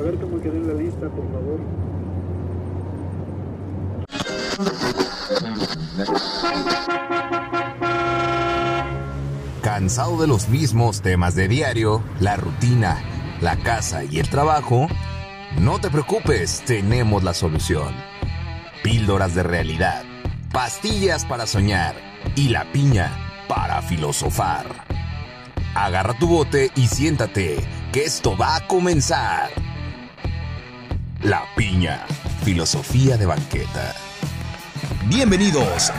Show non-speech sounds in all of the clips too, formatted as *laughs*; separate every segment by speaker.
Speaker 1: A ver cómo quedó en la lista, por favor.
Speaker 2: ¿Cansado de los mismos temas de diario, la rutina, la casa y el trabajo? No te preocupes, tenemos la solución. Píldoras de realidad, pastillas para soñar y la piña para filosofar. Agarra tu bote y siéntate, que esto va a comenzar. La piña, filosofía de banqueta. Bienvenidos.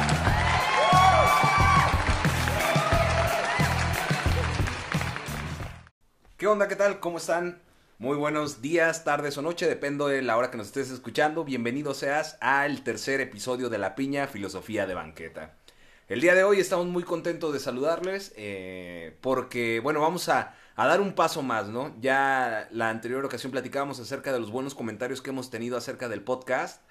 Speaker 3: ¿Qué onda? ¿Qué tal? ¿Cómo están? Muy buenos días, tardes o noche, depende de la hora que nos estés escuchando. Bienvenido seas al tercer episodio de La Piña, Filosofía de Banqueta. El día de hoy estamos muy contentos de saludarles eh, porque, bueno, vamos a, a dar un paso más, ¿no? Ya la anterior ocasión platicábamos acerca de los buenos comentarios que hemos tenido acerca del podcast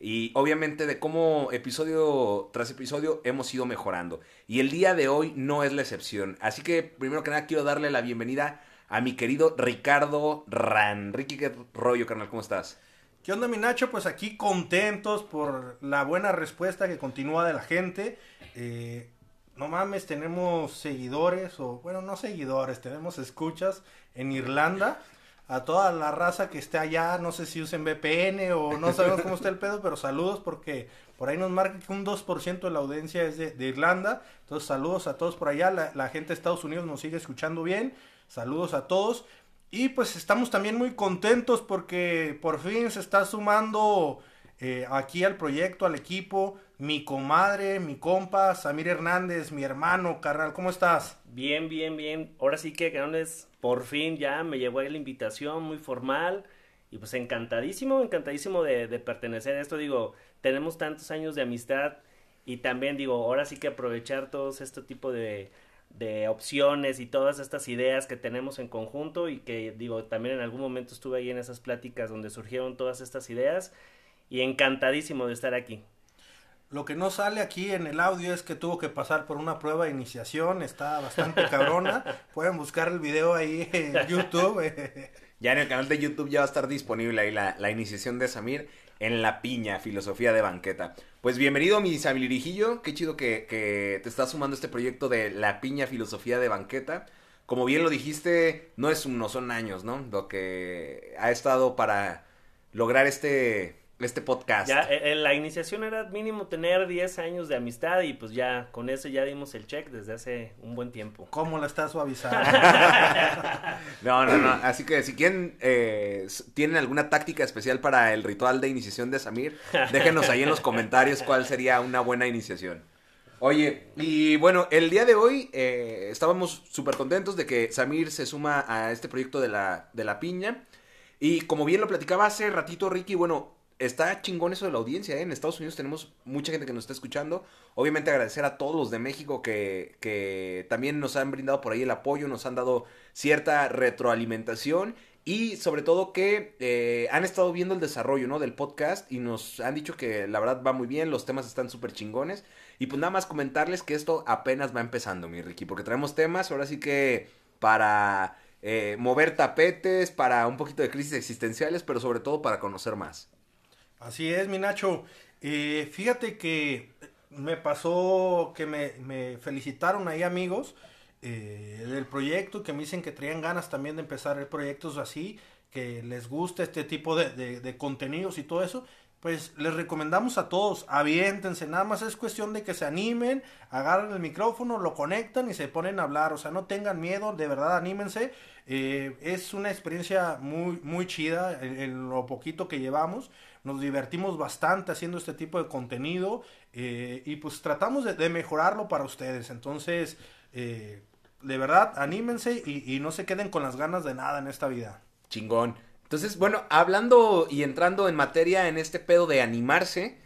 Speaker 3: y obviamente de cómo episodio tras episodio hemos ido mejorando. Y el día de hoy no es la excepción. Así que primero que nada quiero darle la bienvenida a mi querido Ricardo Ran. Ricky, ¿qué rollo, carnal? ¿Cómo estás?
Speaker 4: ¿Qué onda, mi Nacho? Pues aquí contentos por la buena respuesta que continúa de la gente. Eh, no mames, tenemos seguidores, o bueno, no seguidores, tenemos escuchas en Irlanda. A toda la raza que esté allá, no sé si usen VPN o no sabemos cómo está el pedo, pero saludos porque por ahí nos marca que un 2% de la audiencia es de, Irlanda. Entonces, saludos a todos por allá. La, la gente de Estados Unidos nos sigue escuchando bien. Saludos a todos. Y pues estamos también muy contentos porque por fin se está sumando eh, aquí al proyecto, al equipo, mi comadre, mi compa, Samir Hernández, mi hermano, carnal, ¿cómo estás?
Speaker 5: Bien, bien, bien. Ahora sí que, canales, por fin ya me llegó la invitación muy formal. Y pues encantadísimo, encantadísimo de, de pertenecer a esto. Digo, tenemos tantos años de amistad y también digo, ahora sí que aprovechar todos este tipo de, de opciones y todas estas ideas que tenemos en conjunto y que digo, también en algún momento estuve ahí en esas pláticas donde surgieron todas estas ideas y encantadísimo de estar aquí.
Speaker 4: Lo que no sale aquí en el audio es que tuvo que pasar por una prueba de iniciación, está bastante cabrona. *laughs* Pueden buscar el video ahí en YouTube. *laughs*
Speaker 3: ya en el canal de YouTube ya va a estar disponible ahí la, la iniciación de Samir en La Piña, Filosofía de Banqueta. Pues bienvenido, mi Samirijillo. Qué chido que, que te estás sumando a este proyecto de La Piña, Filosofía de Banqueta. Como bien lo dijiste, no es no son años, ¿no? Lo que ha estado para lograr este este podcast.
Speaker 5: Ya, eh, la iniciación era mínimo tener 10 años de amistad y pues ya con eso ya dimos el check desde hace un buen tiempo.
Speaker 4: ¿Cómo la está suavizando? *laughs*
Speaker 3: no, no, no. Así que si quieren, eh, tienen alguna táctica especial para el ritual de iniciación de Samir, déjenos ahí en los comentarios cuál sería una buena iniciación. Oye, y bueno, el día de hoy eh, estábamos súper contentos de que Samir se suma a este proyecto de la, de la piña. Y como bien lo platicaba hace ratito Ricky, bueno, está chingón eso de la audiencia, ¿eh? En Estados Unidos tenemos mucha gente que nos está escuchando. Obviamente agradecer a todos los de México que, que también nos han brindado por ahí el apoyo, nos han dado cierta retroalimentación y sobre todo que eh, han estado viendo el desarrollo, ¿no? Del podcast y nos han dicho que la verdad va muy bien, los temas están súper chingones. Y pues nada más comentarles que esto apenas va empezando, mi Ricky, porque traemos temas, ahora sí que para... Eh, mover tapetes, para un poquito de crisis existenciales, pero sobre todo para conocer más.
Speaker 4: Así es, mi Nacho. Eh, fíjate que me pasó que me, felicitaron ahí amigos eh, del proyecto, que me dicen que traían ganas también de empezar proyectos así, que les gusta este tipo de contenidos y todo eso. Pues les recomendamos a todos, aviéntense, nada más es cuestión de que se animen, agarren el micrófono, lo conectan y se ponen a hablar, o sea, no tengan miedo, de verdad anímense, eh, es una experiencia muy, muy chida en, en, lo poquito que llevamos, nos divertimos bastante haciendo este tipo de contenido eh, y pues tratamos de, mejorarlo para ustedes, entonces, eh, de verdad, anímense y, y no se queden con las ganas de nada en esta vida.
Speaker 3: Chingón. Entonces, bueno, hablando y entrando en materia en este pedo de animarse,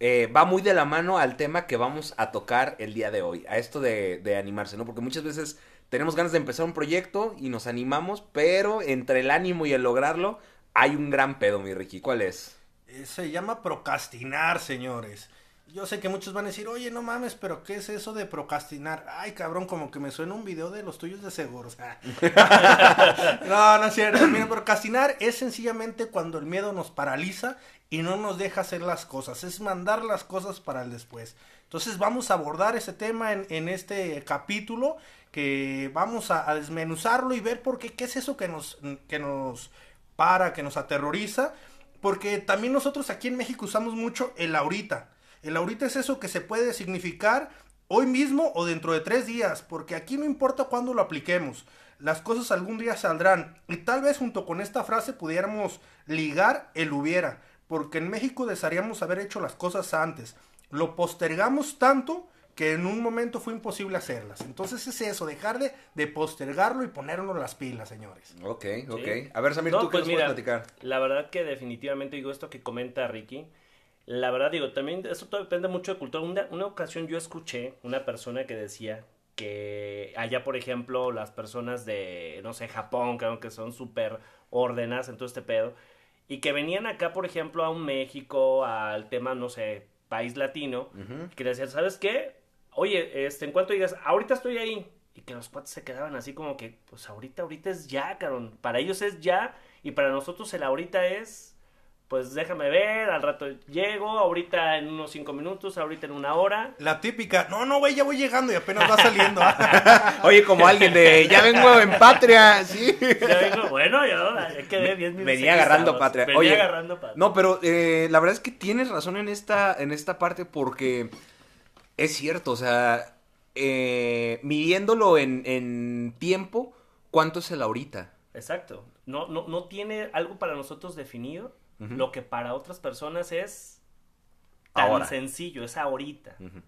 Speaker 3: eh, va muy de la mano al tema que vamos a tocar el día de hoy, a esto de, de, animarse, ¿no? Porque muchas veces tenemos ganas de empezar un proyecto y nos animamos, pero entre el ánimo y el lograrlo hay un gran pedo, mi Ricky. ¿Cuál es?
Speaker 4: Se llama procrastinar, señores. yo sé que muchos van a decir, oye, no mames, pero ¿qué es eso de procrastinar? Ay, cabrón, como que me suena un video de los tuyos de seguros. *laughs* no, no es cierto. Mira, procrastinar es sencillamente cuando el miedo nos paraliza y no nos deja hacer las cosas. Es mandar las cosas para el después. Entonces vamos a abordar ese tema en, en este capítulo, que vamos a, a, desmenuzarlo y ver por qué, qué es eso que nos, que nos para, que nos aterroriza. Porque también nosotros aquí en México usamos mucho el ahorita. El ahorita es eso que se puede significar hoy mismo o dentro de tres días, porque aquí no importa cuándo lo apliquemos, las cosas algún día saldrán. Y tal vez junto con esta frase pudiéramos ligar el hubiera, porque en México desearíamos haber hecho las cosas antes. Lo postergamos tanto que en un momento fue imposible hacerlas. Entonces es eso, dejar de, de postergarlo y ponernos las pilas, señores.
Speaker 3: Ok, ok. Sí. A ver, Samir, no, ¿tú pues qué nos mira, puedes platicar?
Speaker 5: La verdad que definitivamente digo esto que comenta Ricky. La verdad digo, también eso todo depende mucho de cultura. Una, una ocasión yo escuché una persona que decía que allá, por ejemplo, las personas de, no sé, Japón, que aunque son súper ordenadas en todo este pedo, y que venían acá, por ejemplo, a un México, al tema, no sé, país latino, uh -huh. que decían, ¿sabes qué? Oye, este, en cuanto digas, ahorita estoy ahí, y que los cuates se quedaban así como que, pues ahorita, ahorita es ya, cabrón. Para ellos es ya, y para nosotros el ahorita es pues déjame ver, al rato llego, ahorita en unos cinco minutos, ahorita en una hora.
Speaker 4: La típica, no, no, güey, ya voy llegando y apenas va saliendo. *laughs*
Speaker 3: Oye, como alguien de, ya vengo en patria, sí. *laughs*
Speaker 5: Ya vengo, bueno, yo quedé bien.
Speaker 3: Me, venía agarrando patria.
Speaker 5: Venía
Speaker 3: Oye,
Speaker 5: agarrando patria.
Speaker 3: No, pero eh, la verdad es que tienes razón en esta, en esta parte porque es cierto, o sea, eh, midiéndolo en, en tiempo, ¿cuánto es el ahorita?
Speaker 5: Exacto. No, no, no tiene algo para nosotros definido Uh -huh. Lo que para otras personas es tan
Speaker 3: ahora.
Speaker 5: sencillo, es ahorita.
Speaker 3: Uh -huh.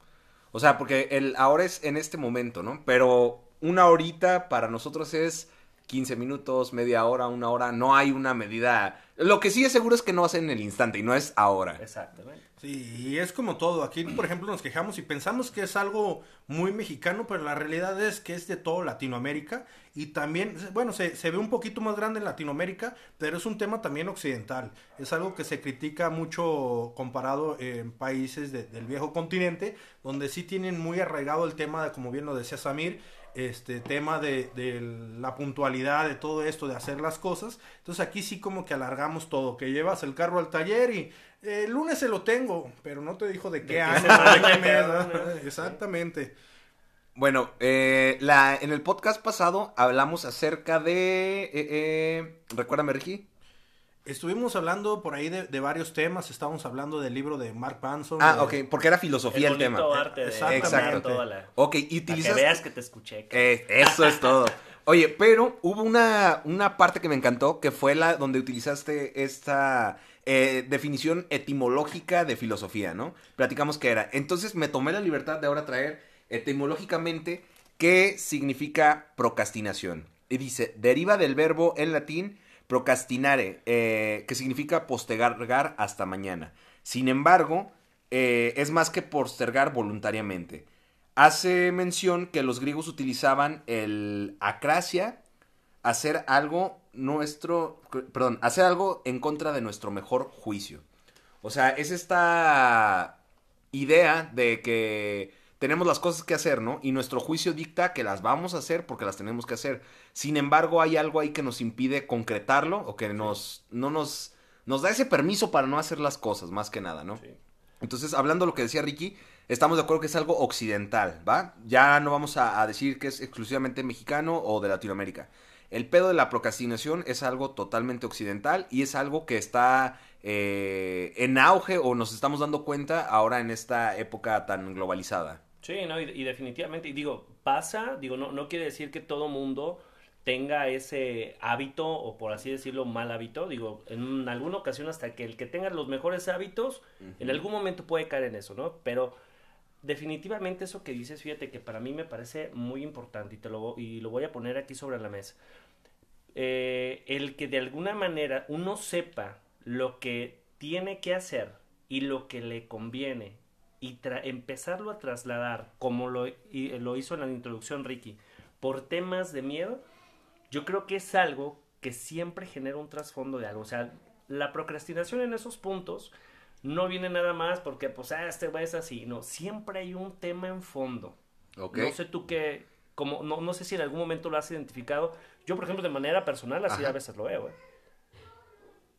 Speaker 3: O sea, porque el ahora es en este momento, ¿no? Pero una horita para nosotros es 15 minutos, media hora, una hora. No hay una medida. Lo que sí es seguro es que no va a ser en el instante y no es ahora.
Speaker 5: Exactamente.
Speaker 4: Sí, y es como todo. Aquí, por ejemplo, nos quejamos y pensamos que es algo muy mexicano, pero la realidad es que es de todo Latinoamérica. Y también, bueno, se, se ve un poquito más grande en Latinoamérica, pero es un tema también occidental. Es algo que se critica mucho comparado en países de, del viejo continente, donde sí tienen muy arraigado el tema, de, como bien lo decía Samir, este tema de, de, la puntualidad, de todo esto, de hacer las cosas. Entonces aquí sí como que alargamos todo, que llevas el carro al taller y eh, el lunes se lo tengo, pero no te dijo de qué año, *laughs* de qué mes. Exactamente.
Speaker 3: Bueno, eh, la, en el podcast pasado hablamos acerca de... Eh, eh, recuérdame, Ricky.
Speaker 4: Estuvimos hablando por ahí de, de, varios temas, estábamos hablando del libro de Mark Manson.
Speaker 3: Ah,
Speaker 4: de...
Speaker 3: ok, porque era filosofía el,
Speaker 5: el
Speaker 3: tema.
Speaker 5: Arte de,
Speaker 3: Exacto.
Speaker 5: Toda la,
Speaker 3: ok, y utilizas...
Speaker 5: Que veas que te escuché.
Speaker 3: Eh, eso es todo. Oye, pero hubo una, una parte que me encantó, que fue la donde utilizaste esta eh, definición etimológica de filosofía, ¿no? Platicamos qué era. Entonces me tomé la libertad de ahora traer etimológicamente qué significa procrastinación. Y dice, deriva del verbo en latín procrastinare, eh, que significa postergar hasta mañana. Sin embargo, eh, es más que postergar voluntariamente. Hace mención que los griegos utilizaban el acracia, hacer algo nuestro, perdón, hacer algo en contra de nuestro mejor juicio. O sea, es esta idea de que tenemos las cosas que hacer, ¿no? Y nuestro juicio dicta que las vamos a hacer porque las tenemos que hacer. Sin embargo, hay algo ahí que nos impide concretarlo o que nos, no nos, nos da ese permiso para no hacer las cosas, más que nada, ¿no? Sí. Entonces, hablando de lo que decía Ricky, estamos de acuerdo que es algo occidental, ¿va? Ya no vamos a, a decir que es exclusivamente mexicano o de Latinoamérica. El pedo de la procrastinación es algo totalmente occidental y es algo que está eh, en auge o nos estamos dando cuenta ahora en esta época tan globalizada.
Speaker 5: Sí, no, y, y definitivamente, y digo, pasa, digo, no, no quiere decir que todo mundo tenga ese hábito o por así decirlo mal hábito, digo, en alguna ocasión hasta que el que tenga los mejores hábitos, uh -huh. en algún momento puede caer en eso, ¿no? Pero definitivamente eso que dices, fíjate que para mí me parece muy importante y te lo, y lo voy a poner aquí sobre la mesa. Eh, el que de alguna manera uno sepa lo que tiene que hacer y lo que le conviene y empezarlo a trasladar como lo, y, lo hizo en la introducción Ricky por temas de miedo, yo creo que es algo que siempre genera un trasfondo de algo. O sea, la procrastinación en esos puntos no viene nada más porque, pues, ah, este güey es así. No, siempre hay un tema en fondo.
Speaker 3: Ok.
Speaker 5: No sé tú qué, como, no, no sé si en algún momento lo has identificado. Yo, por ejemplo, de manera personal, así
Speaker 3: Ajá.
Speaker 5: a veces lo veo, ¿eh?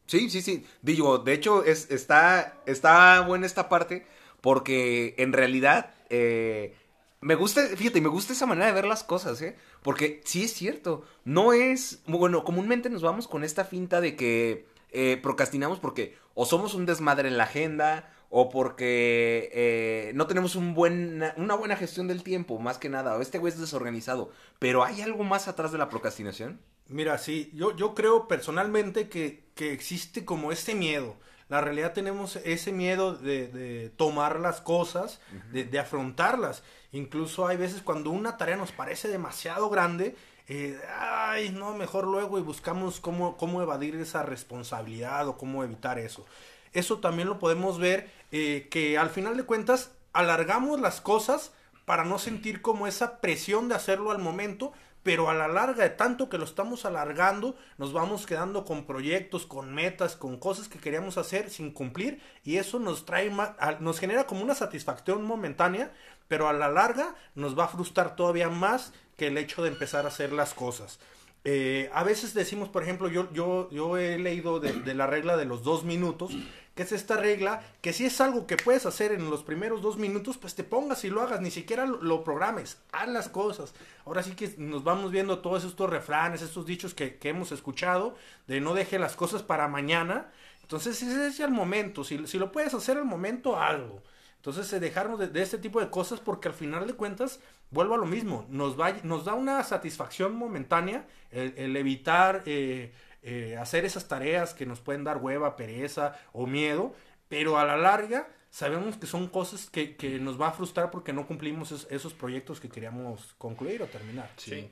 Speaker 3: Sí, sí, sí. Digo, de hecho, es, está, está buena esta parte porque en realidad eh, me gusta, fíjate, me gusta esa manera de ver las cosas, ¿eh? Porque sí es cierto, no es, bueno, comúnmente nos vamos con esta finta de que eh, procrastinamos porque o somos un desmadre en la agenda o porque eh, no tenemos un buen, una buena gestión del tiempo, más que nada, o este güey es desorganizado. Pero ¿hay algo más atrás de la procrastinación?
Speaker 4: Mira, sí, yo, yo creo personalmente que, que existe como este miedo. La realidad tenemos ese miedo de, de tomar las cosas, de, de afrontarlas. Incluso hay veces cuando una tarea nos parece demasiado grande, eh, ay, no, mejor luego y buscamos cómo, cómo evadir esa responsabilidad o cómo evitar eso. Eso también lo podemos ver eh, que al final de cuentas alargamos las cosas para no sentir como esa presión de hacerlo al momento, pero a la larga de tanto que lo estamos alargando, nos vamos quedando con proyectos, con metas, con cosas que queríamos hacer sin cumplir y eso nos trae nos genera como una satisfacción momentánea, pero a la larga nos va a frustrar todavía más que el hecho de empezar a hacer las cosas. Eh, a veces decimos, por ejemplo, yo, yo, yo he leído de, la regla de los dos minutos, que es esta regla, que si es algo que puedes hacer en los primeros dos minutos, pues te pongas y lo hagas, ni siquiera lo, programes, haz las cosas. Ahora sí que nos vamos viendo todos estos refranes, estos dichos que, que hemos escuchado, de no deje las cosas para mañana. Entonces, ese es el momento, si, si lo puedes hacer al momento, algo. Entonces, eh, dejarnos de, de, este tipo de cosas porque al final de cuentas, vuelvo a lo mismo, nos, va, nos da una satisfacción momentánea el, evitar eh, eh, hacer esas tareas que nos pueden dar hueva, pereza o miedo, pero a la larga sabemos que son cosas que, que nos va a frustrar porque no cumplimos es, esos proyectos que queríamos concluir o terminar.
Speaker 5: Sí.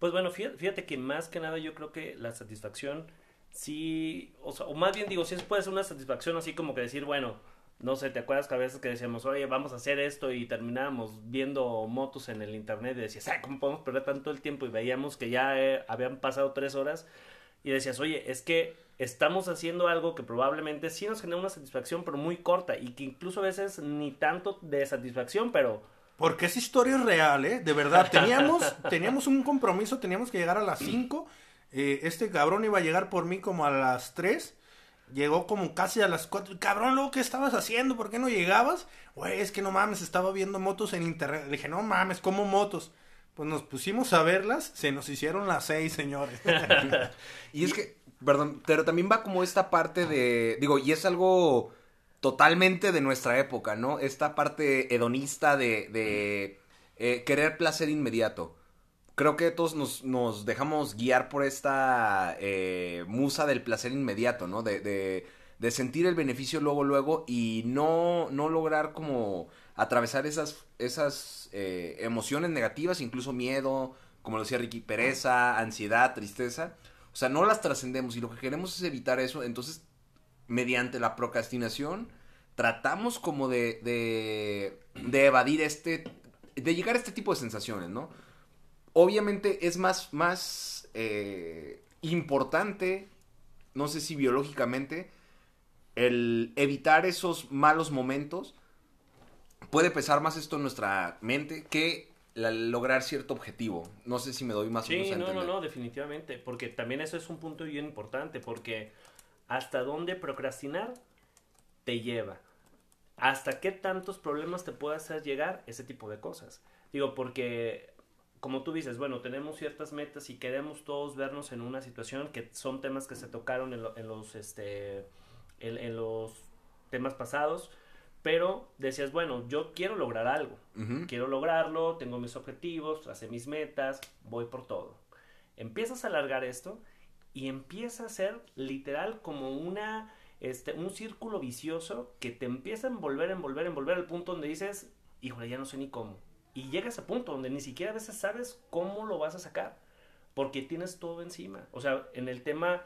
Speaker 5: Pues bueno, fíjate, que más que nada yo creo que la satisfacción sí, o, sea, o más bien digo, sí puede ser una satisfacción así como que decir, bueno, no sé, ¿te acuerdas que a veces que decíamos, oye, vamos a hacer esto y terminábamos viendo motos en el internet y decías, ay, ¿cómo podemos perder tanto el tiempo? Y veíamos que ya eh, habían pasado tres horas y decías, oye, es que estamos haciendo algo que probablemente sí nos genera una satisfacción, pero muy corta y que incluso a veces ni tanto de satisfacción, pero...
Speaker 4: Porque esa historia es real, ¿eh? De verdad, teníamos, *laughs* teníamos un compromiso, teníamos que llegar a las 5, eh, este cabrón iba a llegar por mí como a las 3 Llegó como casi a las 4. Cabrón, luego, ¿qué estabas haciendo? ¿Por qué no llegabas? Güey, es que no mames, estaba viendo motos en internet. Le dije, no mames, ¿cómo motos? Pues nos pusimos a verlas, se nos hicieron las 6, señores. *laughs*
Speaker 3: y es que, perdón, pero también va como esta parte de. Digo, y es algo totalmente de nuestra época, ¿no? Esta parte hedonista de, de eh, querer placer inmediato creo que todos nos, nos dejamos guiar por esta eh, musa del placer inmediato, ¿no? De, de, de, sentir el beneficio luego, luego y no, no lograr como atravesar esas, esas eh, emociones negativas, incluso miedo, como lo decía Ricky, pereza, ansiedad, tristeza. O sea, no las trascendemos y lo que queremos es evitar eso. Entonces, mediante la procrastinación, tratamos como de, de, de evadir este, de llegar a este tipo de sensaciones, ¿no? Obviamente es más, más eh, importante, no sé si biológicamente, el evitar esos malos momentos. Puede pesar más esto en nuestra mente que la, lograr cierto objetivo. No sé si me doy más
Speaker 5: sí,
Speaker 3: o menos a
Speaker 5: no,
Speaker 3: entender.
Speaker 5: no, no, definitivamente. Porque también eso es un punto bien importante. Porque hasta dónde procrastinar te lleva. Hasta qué tantos problemas te puede hacer llegar ese tipo de cosas. Digo, porque como tú dices, bueno, tenemos ciertas metas y queremos todos vernos en una situación que son temas que se tocaron en, lo, en los, este, en, en, los temas pasados, pero decías, bueno, yo quiero lograr algo, uh -huh. quiero lograrlo, tengo mis objetivos, tracé mis metas, voy por todo. Empiezas a alargar esto y empieza a ser literal como una, este, un círculo vicioso que te empieza a envolver, envolver, envolver al punto donde dices, híjole, ya no sé ni cómo y llega a ese punto donde ni siquiera a veces sabes cómo lo vas a sacar, porque tienes todo encima. O sea, en el tema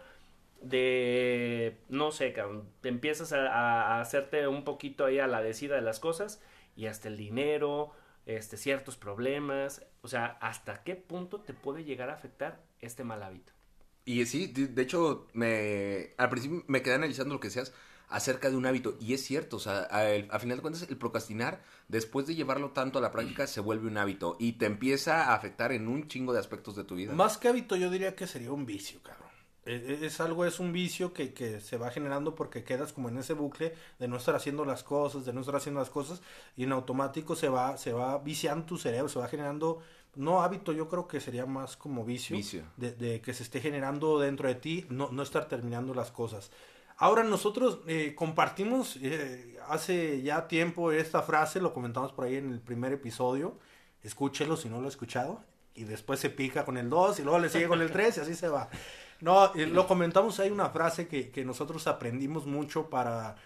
Speaker 5: de, no sé, te empiezas a, hacerte un poquito ahí a la decida de las cosas y hasta el dinero, este, ciertos problemas, o sea, hasta qué punto te puede llegar a afectar este mal hábito.
Speaker 3: Y sí, de, de hecho, me, al principio me quedé analizando lo que decías acerca de un hábito. Y es cierto, o sea, a, el- a final de cuentas, el procrastinar, después de llevarlo tanto a la práctica, se vuelve un hábito. Y te empieza a afectar en un chingo de aspectos de tu vida.
Speaker 4: Más que hábito, yo diría que sería un vicio, cabrón. Eh, eh, Es algo, es un vicio que, que se va generando porque quedas como en ese bucle de no estar haciendo las cosas, de no estar haciendo las cosas, y en automático se va, se va viciando tu cerebro, se va generando, no hábito, yo creo que sería más como vicio,
Speaker 3: Vicio.
Speaker 4: De, de que se esté generando dentro de ti, no, no estar terminando las cosas. Ahora nosotros eh, compartimos eh, hace ya tiempo esta frase, lo comentamos por ahí en el primer episodio, escúchelo si no lo ha escuchado, y después se pica con el 2 y luego le sigue con el 3 y así se va. No, eh, lo comentamos, hay una frase que, que nosotros aprendimos mucho para,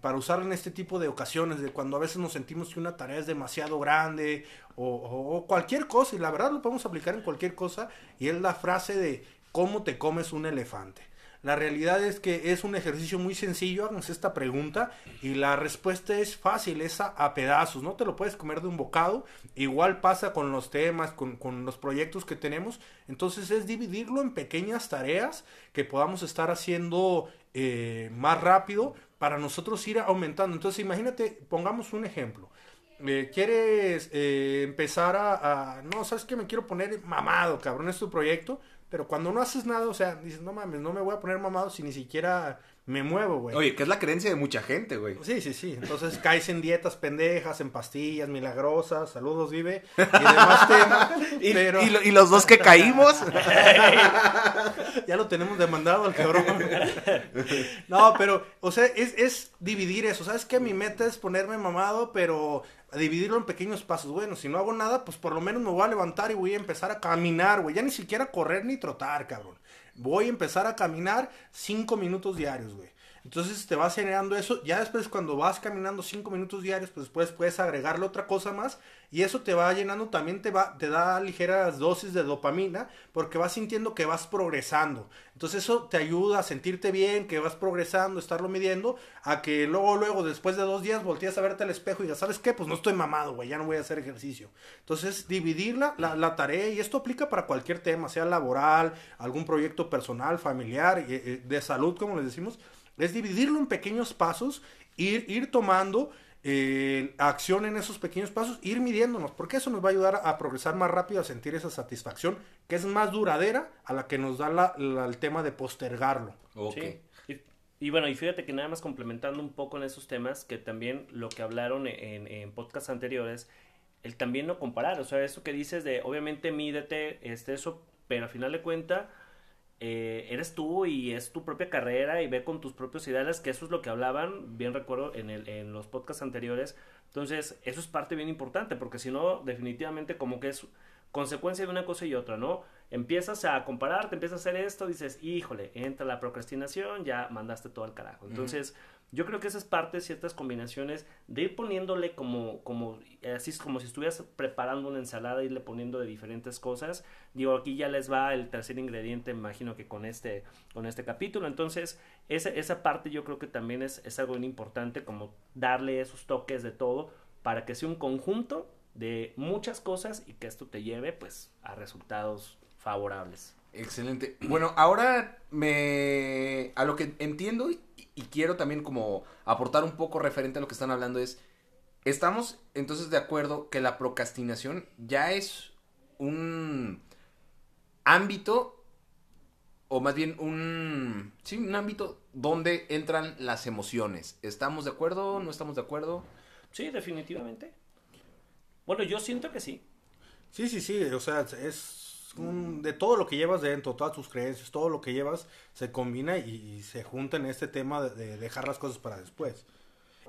Speaker 4: para usar en este tipo de ocasiones, de cuando a veces nos sentimos que una tarea es demasiado grande o- o cualquier cosa, y la verdad lo podemos aplicar en cualquier cosa, y es la frase de cómo te comes un elefante. La realidad es que es un ejercicio muy sencillo, háganse esta pregunta y la respuesta es fácil, es a, pedazos, no te lo puedes comer de un bocado, igual pasa con los temas, con, con los proyectos que tenemos, entonces es dividirlo en pequeñas tareas que podamos estar haciendo eh, más rápido para nosotros ir aumentando. Entonces imagínate, pongamos un ejemplo. Eh, ¿Quieres eh, empezar a, a- No, ¿sabes qué? Me quiero poner mamado, cabrón, es tu proyecto. Pero cuando no haces nada, o sea, dices, no mames, no me voy a poner mamado si ni siquiera me muevo, güey.
Speaker 3: Oye, que es la creencia de mucha gente, güey.
Speaker 4: Sí, sí, sí. Entonces *laughs* caes en dietas pendejas, en pastillas milagrosas, saludos, vive, y demás temas. *laughs*
Speaker 3: Y,
Speaker 4: pero
Speaker 3: y lo- y los dos que caímos. *laughs*
Speaker 4: ya lo tenemos demandado al cabrón. No, pero, o sea, es, es dividir eso. ¿Sabes qué? Mi meta es ponerme mamado, pero dividirlo en pequeños pasos. Bueno, si no hago nada, pues por lo menos me voy a levantar y voy a empezar a caminar, güey. Ya ni siquiera correr ni trotar, cabrón. Voy a empezar a caminar cinco minutos diarios, güey. Entonces te vas generando eso. Ya después cuando vas caminando cinco minutos diarios, pues después puedes agregarle otra cosa más. Y eso te va llenando, también te va, te da ligeras dosis de dopamina, porque vas sintiendo que vas progresando. Entonces eso te ayuda a sentirte bien, que vas progresando, estarlo midiendo, a que luego, luego, después de dos días, volteas a verte al espejo y digas, ¿sabes qué? Pues no estoy mamado, güey, ya no voy a hacer ejercicio. Entonces, dividir la, la, la tarea, y esto aplica para cualquier tema, sea laboral, algún proyecto personal, familiar, eh, eh, de salud, como les decimos, es dividirlo en pequeños pasos, ir, ir tomando eh, acción en esos pequeños pasos, ir midiéndonos, porque eso nos va a ayudar a, a progresar más rápido, a sentir esa satisfacción, que es más duradera a la que nos da la- la- el tema de postergarlo.
Speaker 3: Ok.
Speaker 5: Sí. Y, y bueno, y fíjate que nada más complementando un poco en esos temas, que también lo que hablaron en, en podcasts anteriores, el también no comparar, o sea, eso que dices de, obviamente mídete, este, eso, pero al final de cuenta, eh, eres tú y es tu propia carrera y ve con tus propios ideales, que eso es lo que hablaban, bien recuerdo, en, el, en los podcasts anteriores. Entonces, eso es parte bien importante, porque si no, definitivamente como que es consecuencia de una cosa y otra, ¿no? Empiezas a comparar, te empiezas a hacer esto, dices, híjole, entra la procrastinación, ya mandaste todo al carajo. Entonces, yo creo que esa es parte de ciertas combinaciones de ir poniéndole como, como, así como si estuvieras preparando una ensalada, irle poniendo de diferentes cosas. Digo, aquí ya les va el tercer ingrediente, imagino que con este, con este capítulo. Entonces, esa, esa parte yo creo que también es, es algo bien importante, como darle esos toques de todo para que sea un conjunto de muchas cosas y que esto te lleve pues a resultados favorables.
Speaker 3: Excelente. Bueno, ahora me a lo que entiendo y, y quiero también como aportar un poco referente a lo que están hablando es estamos entonces de acuerdo que la procrastinación ya es un ámbito o más bien un sí, un ámbito donde entran las emociones. ¿Estamos de acuerdo? ¿No estamos de acuerdo?
Speaker 5: Sí, definitivamente. Bueno, yo siento que sí.
Speaker 4: Sí, sí, sí, o sea, es un, de todo lo que llevas dentro, todas tus creencias, todo lo que llevas se combina y, y se junta en este tema de, de dejar las cosas para después.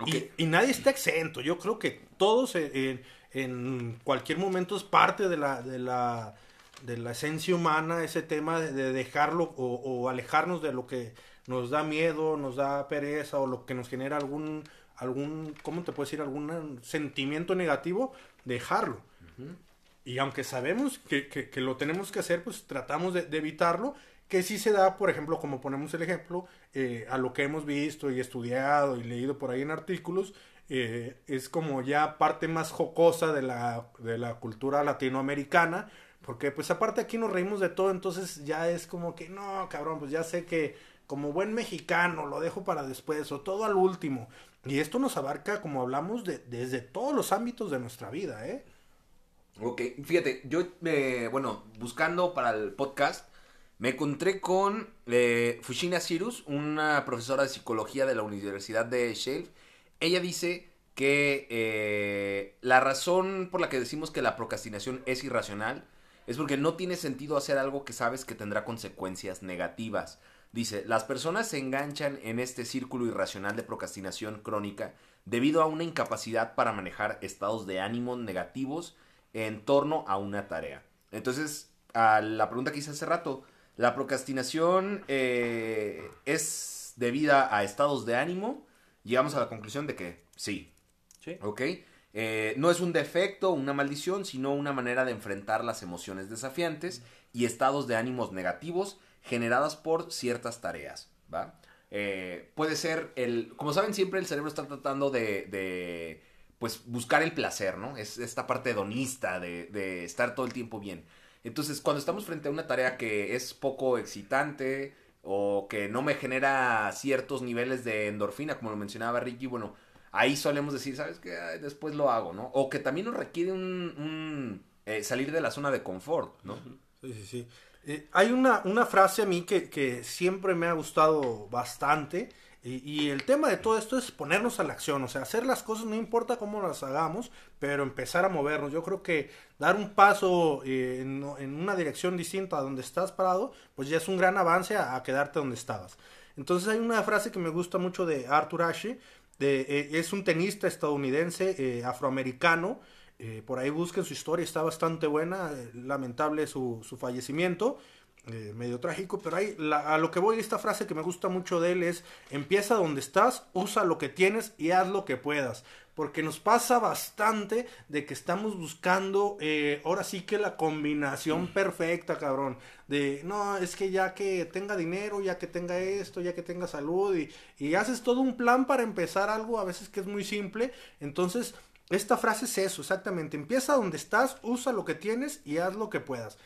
Speaker 4: Y, y nadie está exento, yo creo que todos en, en- en cualquier momento es parte de la, de la, de la esencia humana ese tema de, de dejarlo o, o alejarnos de lo que nos da miedo, nos da pereza o lo que nos genera algún, algún ¿cómo te puedo decir? algún sentimiento negativo, dejarlo. Y aunque sabemos que, que- lo tenemos que hacer, pues tratamos de, de evitarlo, que sí se da, por ejemplo, como ponemos el ejemplo, eh, a lo que hemos visto y estudiado y leído por ahí en artículos, eh, es como ya parte más jocosa de la, de la cultura latinoamericana, Porque pues aparte aquí nos reímos de todo, entonces ya es como que no, cabrón, pues ya sé que como buen mexicano lo dejo para después o todo al último. Y esto nos abarca, como hablamos, de, desde todos los ámbitos de nuestra vida, ¿eh?
Speaker 3: Ok, fíjate, yo, eh, bueno, buscando para el podcast, me encontré con eh, Fushina Sirus, una profesora de psicología de la Universidad de Shale. Ella dice que eh, la razón por la que decimos que la procrastinación es irracional es porque no tiene sentido hacer algo que sabes que tendrá consecuencias negativas. Dice, las personas se enganchan en este círculo irracional de procrastinación crónica debido a una incapacidad para manejar estados de ánimo negativos en torno a una tarea. Entonces, a la pregunta que hice hace rato, ¿la procrastinación eh, es debida a estados de ánimo? Llegamos a la conclusión de que sí.
Speaker 5: Sí.
Speaker 3: ¿Ok? Eh, no es un defecto, una maldición, sino una manera de enfrentar las emociones desafiantes y estados de ánimos negativos generadas por ciertas tareas, ¿va? Eh, puede ser el, como saben siempre el cerebro está tratando de, de pues buscar el placer, ¿no? Es esta parte hedonista de, estar todo el tiempo bien. Entonces, cuando estamos frente a una tarea que es poco excitante o que no me genera ciertos niveles de endorfina, como lo mencionaba Ricky, bueno, ahí solemos decir, ¿sabes qué? Después lo hago, ¿no? O que también nos requiere un, un, eh, salir de la zona de confort, ¿no?
Speaker 4: Sí, sí, sí. Eh, hay una, una frase a mí que, que siempre me ha gustado bastante. Y, el tema de todo esto es ponernos a la acción, o sea, hacer las cosas no importa cómo las hagamos, pero empezar a movernos. Yo creo que dar un paso eh, en, una dirección distinta a donde estás parado, pues ya es un gran avance a, a quedarte donde estabas. Entonces hay una frase que me gusta mucho de Arthur Ashe, de, eh, es un tenista estadounidense, eh, afroamericano, eh, por ahí busquen su historia, está bastante buena, eh, lamentable su, su fallecimiento, eh, medio trágico, pero ahí la- a lo que voy, esta frase que me gusta mucho de él es, empieza donde estás, usa lo que tienes y haz lo que puedas, porque nos pasa bastante de que estamos buscando, eh, ahora sí que la combinación perfecta, cabrón, de, no, es que ya que tenga dinero, ya que tenga esto, ya que tenga salud, y, y haces todo un plan para empezar algo, a veces que es muy simple, entonces... Esta frase es eso, exactamente. Empieza donde estás, usa lo que tienes y haz lo que puedas.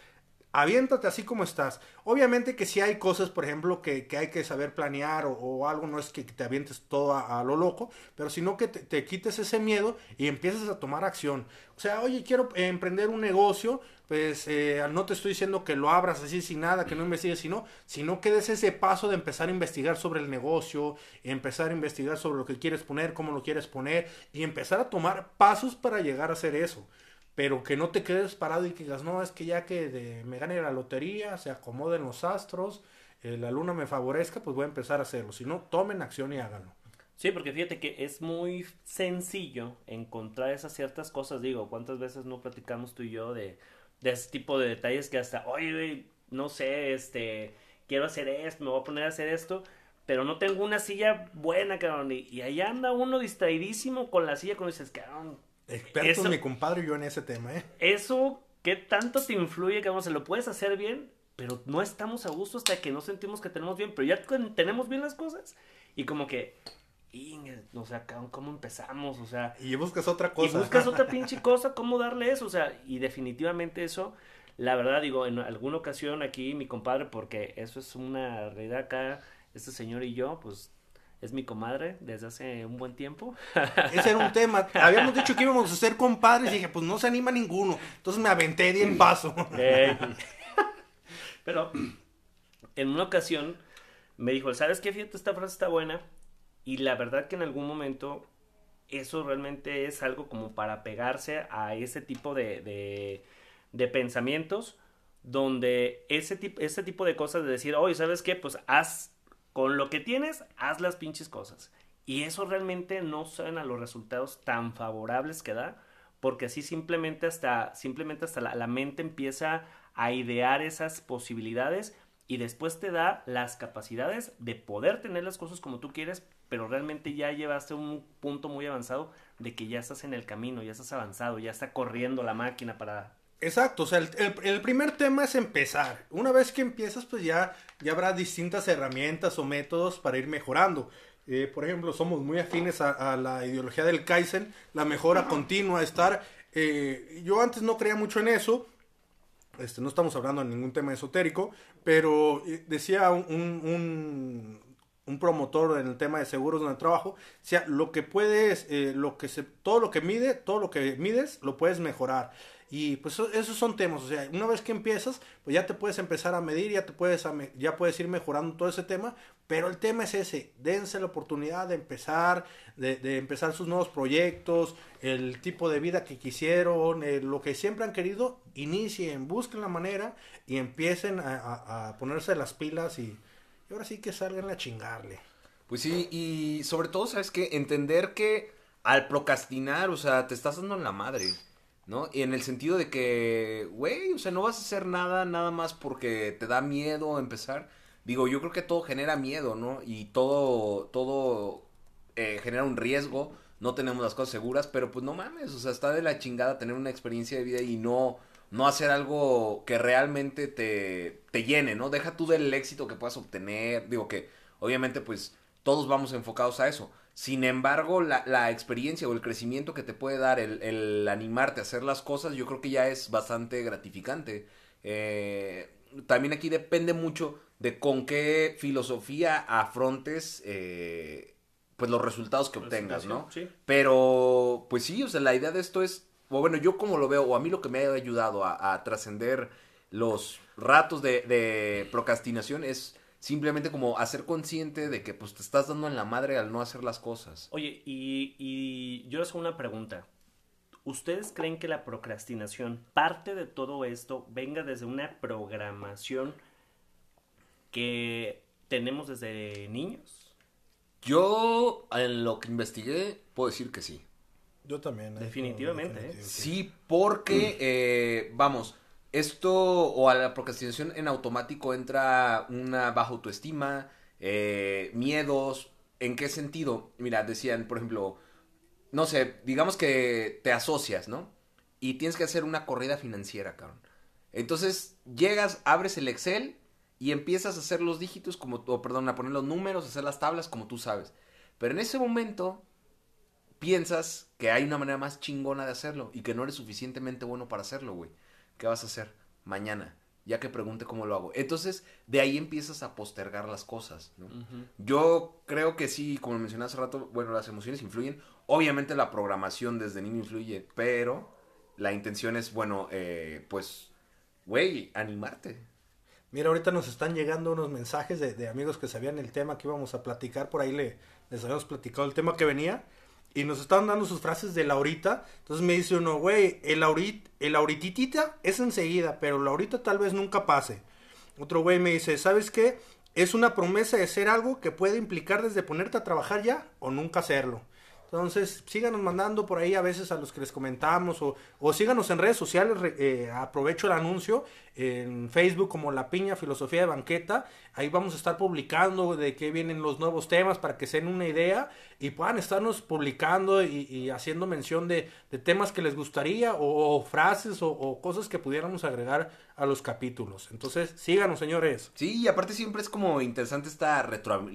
Speaker 4: Aviéntate así como estás. Obviamente que si hay cosas, por ejemplo, que, que hay que saber planear o, algo, no es que te avientes todo a, lo loco, pero sino que te, te quites ese miedo y empieces a tomar acción. O sea, oye, quiero emprender un negocio, pues eh, no te estoy diciendo que lo abras así sin nada, que no investigues, sino, sino que des ese paso de empezar a investigar sobre el negocio, empezar a investigar sobre lo que quieres poner, cómo lo quieres poner, y empezar a tomar pasos para llegar a hacer eso pero que no te quedes parado y que digas, no, es que ya que de- me gane la lotería, se acomoden los astros, eh, la luna me favorezca, pues voy a empezar a hacerlo. Si no, tomen acción y háganlo.
Speaker 5: Sí, porque fíjate que es muy sencillo encontrar esas ciertas cosas. Digo, ¿cuántas veces no platicamos tú y yo de, ese tipo de detalles que hasta, oye, no sé, este, quiero hacer esto, me voy a poner a hacer esto, pero no tengo una silla buena, cabrón. Y, y ahí anda uno distraidísimo con la silla cuando dices, cabrón,
Speaker 4: Expertos
Speaker 5: Eso-
Speaker 4: mi compadre y yo en ese tema, ¿eh?
Speaker 5: eso, ¿qué tanto te influye, cabrón? Se lo puedes hacer bien, pero no estamos a gusto hasta que no sentimos que tenemos bien, pero ya tenemos bien las cosas y como que, "Inge, o sea, cabrón, ¿cómo empezamos? O sea,
Speaker 4: Y buscas otra
Speaker 5: y
Speaker 4: cosa.
Speaker 5: buscas otra *laughs* pinche cosa, ¿cómo darle eso? O sea, y definitivamente eso, la verdad, digo, en alguna ocasión aquí mi compadre, porque eso es una realidad acá, este señor y yo, pues es mi comadre desde hace un buen tiempo.
Speaker 4: Ese era un tema. Habíamos dicho que íbamos a ser compadres y dije, pues no se anima ninguno. Entonces me aventé de en paso.
Speaker 5: Pero en una ocasión me dijo, ¿sabes qué? Fíjate, esta frase está buena. Y la verdad que en algún momento eso realmente es algo como para pegarse a ese tipo de, de, de pensamientos donde ese tipo, ese tipo de cosas de decir, oye, ¿sabes qué? Pues haz con lo que tienes, haz las pinches cosas. Y eso realmente no suena a los resultados tan favorables que da, porque así simplemente hasta, simplemente hasta la, mente empieza a idear esas posibilidades y después te da las capacidades de poder tener las cosas como tú quieres, pero realmente ya llevaste un punto muy avanzado de que ya estás en el camino, ya estás avanzado, ya está corriendo la máquina para...
Speaker 4: Exacto, o sea, el, el- el primer tema es empezar. Una vez que empiezas, pues ya, ya habrá distintas herramientas o métodos para ir mejorando. Eh, por ejemplo, somos muy afines a, a la ideología del Kaizen, la mejora continua, estar... eh, yo antes no creía mucho en eso, Este, no estamos hablando de ningún tema esotérico, pero eh, decía un, un, un promotor en el tema de seguros en el trabajo, sea, lo que puedes, eh, lo que se, todo lo que mide, todo lo que mides, lo puedes mejorar. Y pues eso- esos son temas, o sea, una vez que empiezas, pues ya te puedes empezar a medir, ya te puedes, ya puedes ir mejorando todo ese tema, pero el tema es ese, dense la oportunidad de empezar, de, de empezar sus nuevos proyectos, el tipo de vida que quisieron, eh, lo que siempre han querido, inicien, busquen la manera y empiecen a ponerse las pilas y, y ahora sí que salgan a chingarle.
Speaker 3: Pues sí, y sobre todo, ¿sabes qué? Entender que al procrastinar, o sea, te estás dando en la madre, ¿no? Y en el sentido de que, güey, o sea, no vas a hacer nada nada más porque te da miedo empezar. Digo, yo creo que todo genera miedo, ¿no? Y todo, todo eh, genera un riesgo, no tenemos las cosas seguras, pero pues no mames, o sea, está de la chingada tener una experiencia de vida y no, no hacer algo que realmente te, te llene, ¿no? Deja tú del éxito que puedas obtener, digo que obviamente pues todos vamos enfocados a eso. Sin embargo, la, la experiencia o el crecimiento que te puede dar el, el animarte a hacer las cosas, yo creo que ya es bastante gratificante. Eh, también aquí depende mucho de con qué filosofía afrontes eh, pues los resultados que obtengas, ¿no?
Speaker 5: sí.
Speaker 3: Pero, pues sí, o sea, la idea de esto es, o bueno, yo como lo veo, o a mí lo que me ha ayudado a, a trascender los ratos de, de procrastinación es simplemente como hacer consciente de que pues te estás dando en la madre al no hacer las cosas.
Speaker 5: Oye, y, y yo les hago una pregunta. ¿Ustedes creen que la procrastinación, parte de todo esto, venga desde una programación que tenemos desde niños?
Speaker 3: Yo, en lo que investigué, puedo decir que sí.
Speaker 4: Yo también. ¿eh?
Speaker 5: Definitivamente, ¿eh?
Speaker 3: Sí, porque, eh, vamos, esto o a la procrastinación en automático entra una baja autoestima, eh, miedos. ¿En qué sentido? Mira, decían, por ejemplo, no sé, digamos que te asocias, ¿no? Y tienes que hacer una corrida financiera, cabrón. Entonces, llegas, abres el Excel y empiezas a hacer los dígitos como, o perdón, a poner los números, a hacer las tablas como tú sabes. Pero en ese momento piensas que hay una manera más chingona de hacerlo y que no eres suficientemente bueno para hacerlo, güey. ¿Qué vas a hacer? Mañana, ya que pregunte cómo lo hago. Entonces, de ahí empiezas a postergar las cosas, ¿no? Yo creo que sí, como mencioné hace rato, bueno, las emociones influyen. Obviamente la programación desde niño influye, pero la intención es, bueno, eh, pues, güey, animarte.
Speaker 4: Mira, ahorita nos están llegando unos mensajes de, de amigos que sabían el tema que íbamos a platicar. Por ahí le, les habíamos platicado el tema que venía. Y nos estaban dando sus frases de Laurita. Entonces me dice uno, güey, el, aurit, el aurititita es enseguida, pero Laurita tal vez nunca pase. Otro güey me dice, ¿sabes qué? Es una promesa de ser algo que puede implicar desde ponerte a trabajar ya o nunca hacerlo. Entonces, síganos mandando por ahí a veces a los que les comentamos o, o síganos en redes sociales. eh, aprovecho el anuncio en Facebook como La Piña Filosofía de Banqueta. Ahí vamos a estar publicando de qué vienen los nuevos temas para que se den una idea y puedan estarnos publicando y, haciendo mención de, de temas que les gustaría o, frases o, cosas que pudiéramos agregar a los capítulos. Entonces, síganos, señores.
Speaker 3: Sí, y aparte siempre es como interesante esta retro-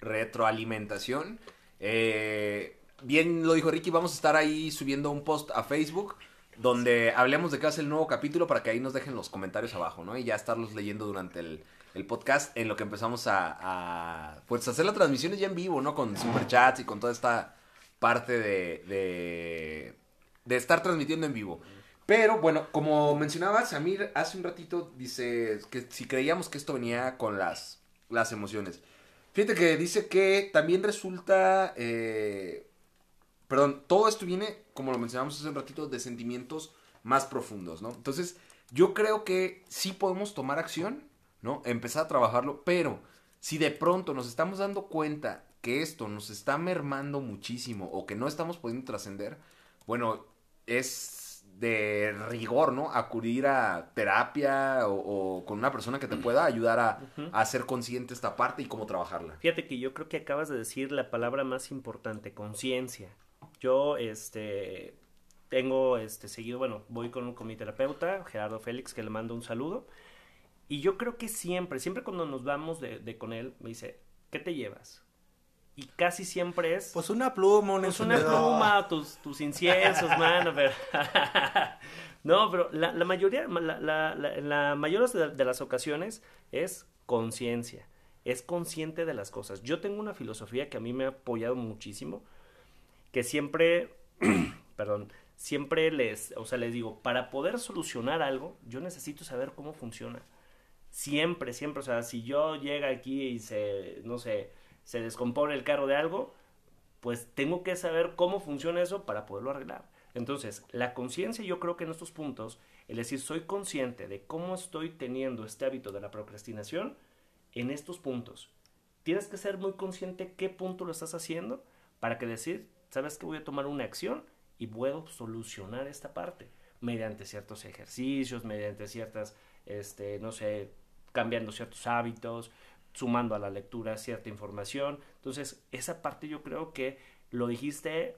Speaker 3: retroalimentación. Eh, bien lo dijo Ricky, vamos a estar ahí subiendo un post a Facebook donde hablemos de qué ser el nuevo capítulo para que ahí nos dejen los comentarios abajo, ¿no? Y ya estarlos leyendo durante el, el podcast en lo que empezamos a, a, pues hacer las transmisiones ya en vivo, ¿no? Con superchats y con toda esta parte de, de, de estar transmitiendo en vivo. Pero bueno, como mencionaba Samir hace un ratito, dice que si creíamos que esto venía con las, las emociones. Fíjate que dice que también resulta, eh, perdón, todo esto viene, como lo mencionamos hace un ratito, de sentimientos más profundos, ¿no? Entonces, yo creo que sí podemos tomar acción, ¿no? Empezar a trabajarlo, pero si de pronto nos estamos dando cuenta que esto nos está mermando muchísimo o que no estamos pudiendo trascender, bueno, es de rigor, ¿no? Acudir a terapia o, o con una persona que te pueda ayudar a, a hacer consciente esta parte y cómo trabajarla.
Speaker 5: Fíjate que yo creo que acabas de decir la palabra más importante, conciencia. Yo, este, tengo, este, seguido, bueno, voy con, con mi terapeuta, Gerardo Félix, que le mando un saludo. Y yo creo que siempre, siempre cuando nos vamos de, de con él, me dice, ¿qué te llevas? Y casi siempre es...
Speaker 4: Pues una pluma, un
Speaker 5: Pues una pluma, tus, tus inciensos, *laughs* mano, pero... *laughs* No, pero la, la mayoría, la, la, la, de, de las ocasiones es conciencia. Es consciente de las cosas. Yo tengo una filosofía que a mí me ha apoyado muchísimo, que siempre, *clears throat* perdón, siempre les, o sea, les digo, para poder solucionar algo, yo necesito saber cómo funciona. Siempre, siempre, o sea, si yo llega aquí y se, no sé, se descompone el carro de algo, pues tengo que saber cómo funciona eso para poderlo arreglar. Entonces, la conciencia yo creo que en estos puntos, es decir, soy consciente de cómo estoy teniendo este hábito de la procrastinación en estos puntos. Tienes que ser muy consciente qué punto lo estás haciendo para que decir, sabes que voy a tomar una acción y puedo solucionar esta parte mediante ciertos ejercicios, mediante ciertas, este, no sé, cambiando ciertos hábitos, sumando a la lectura cierta información. Entonces, esa parte yo creo que lo dijiste,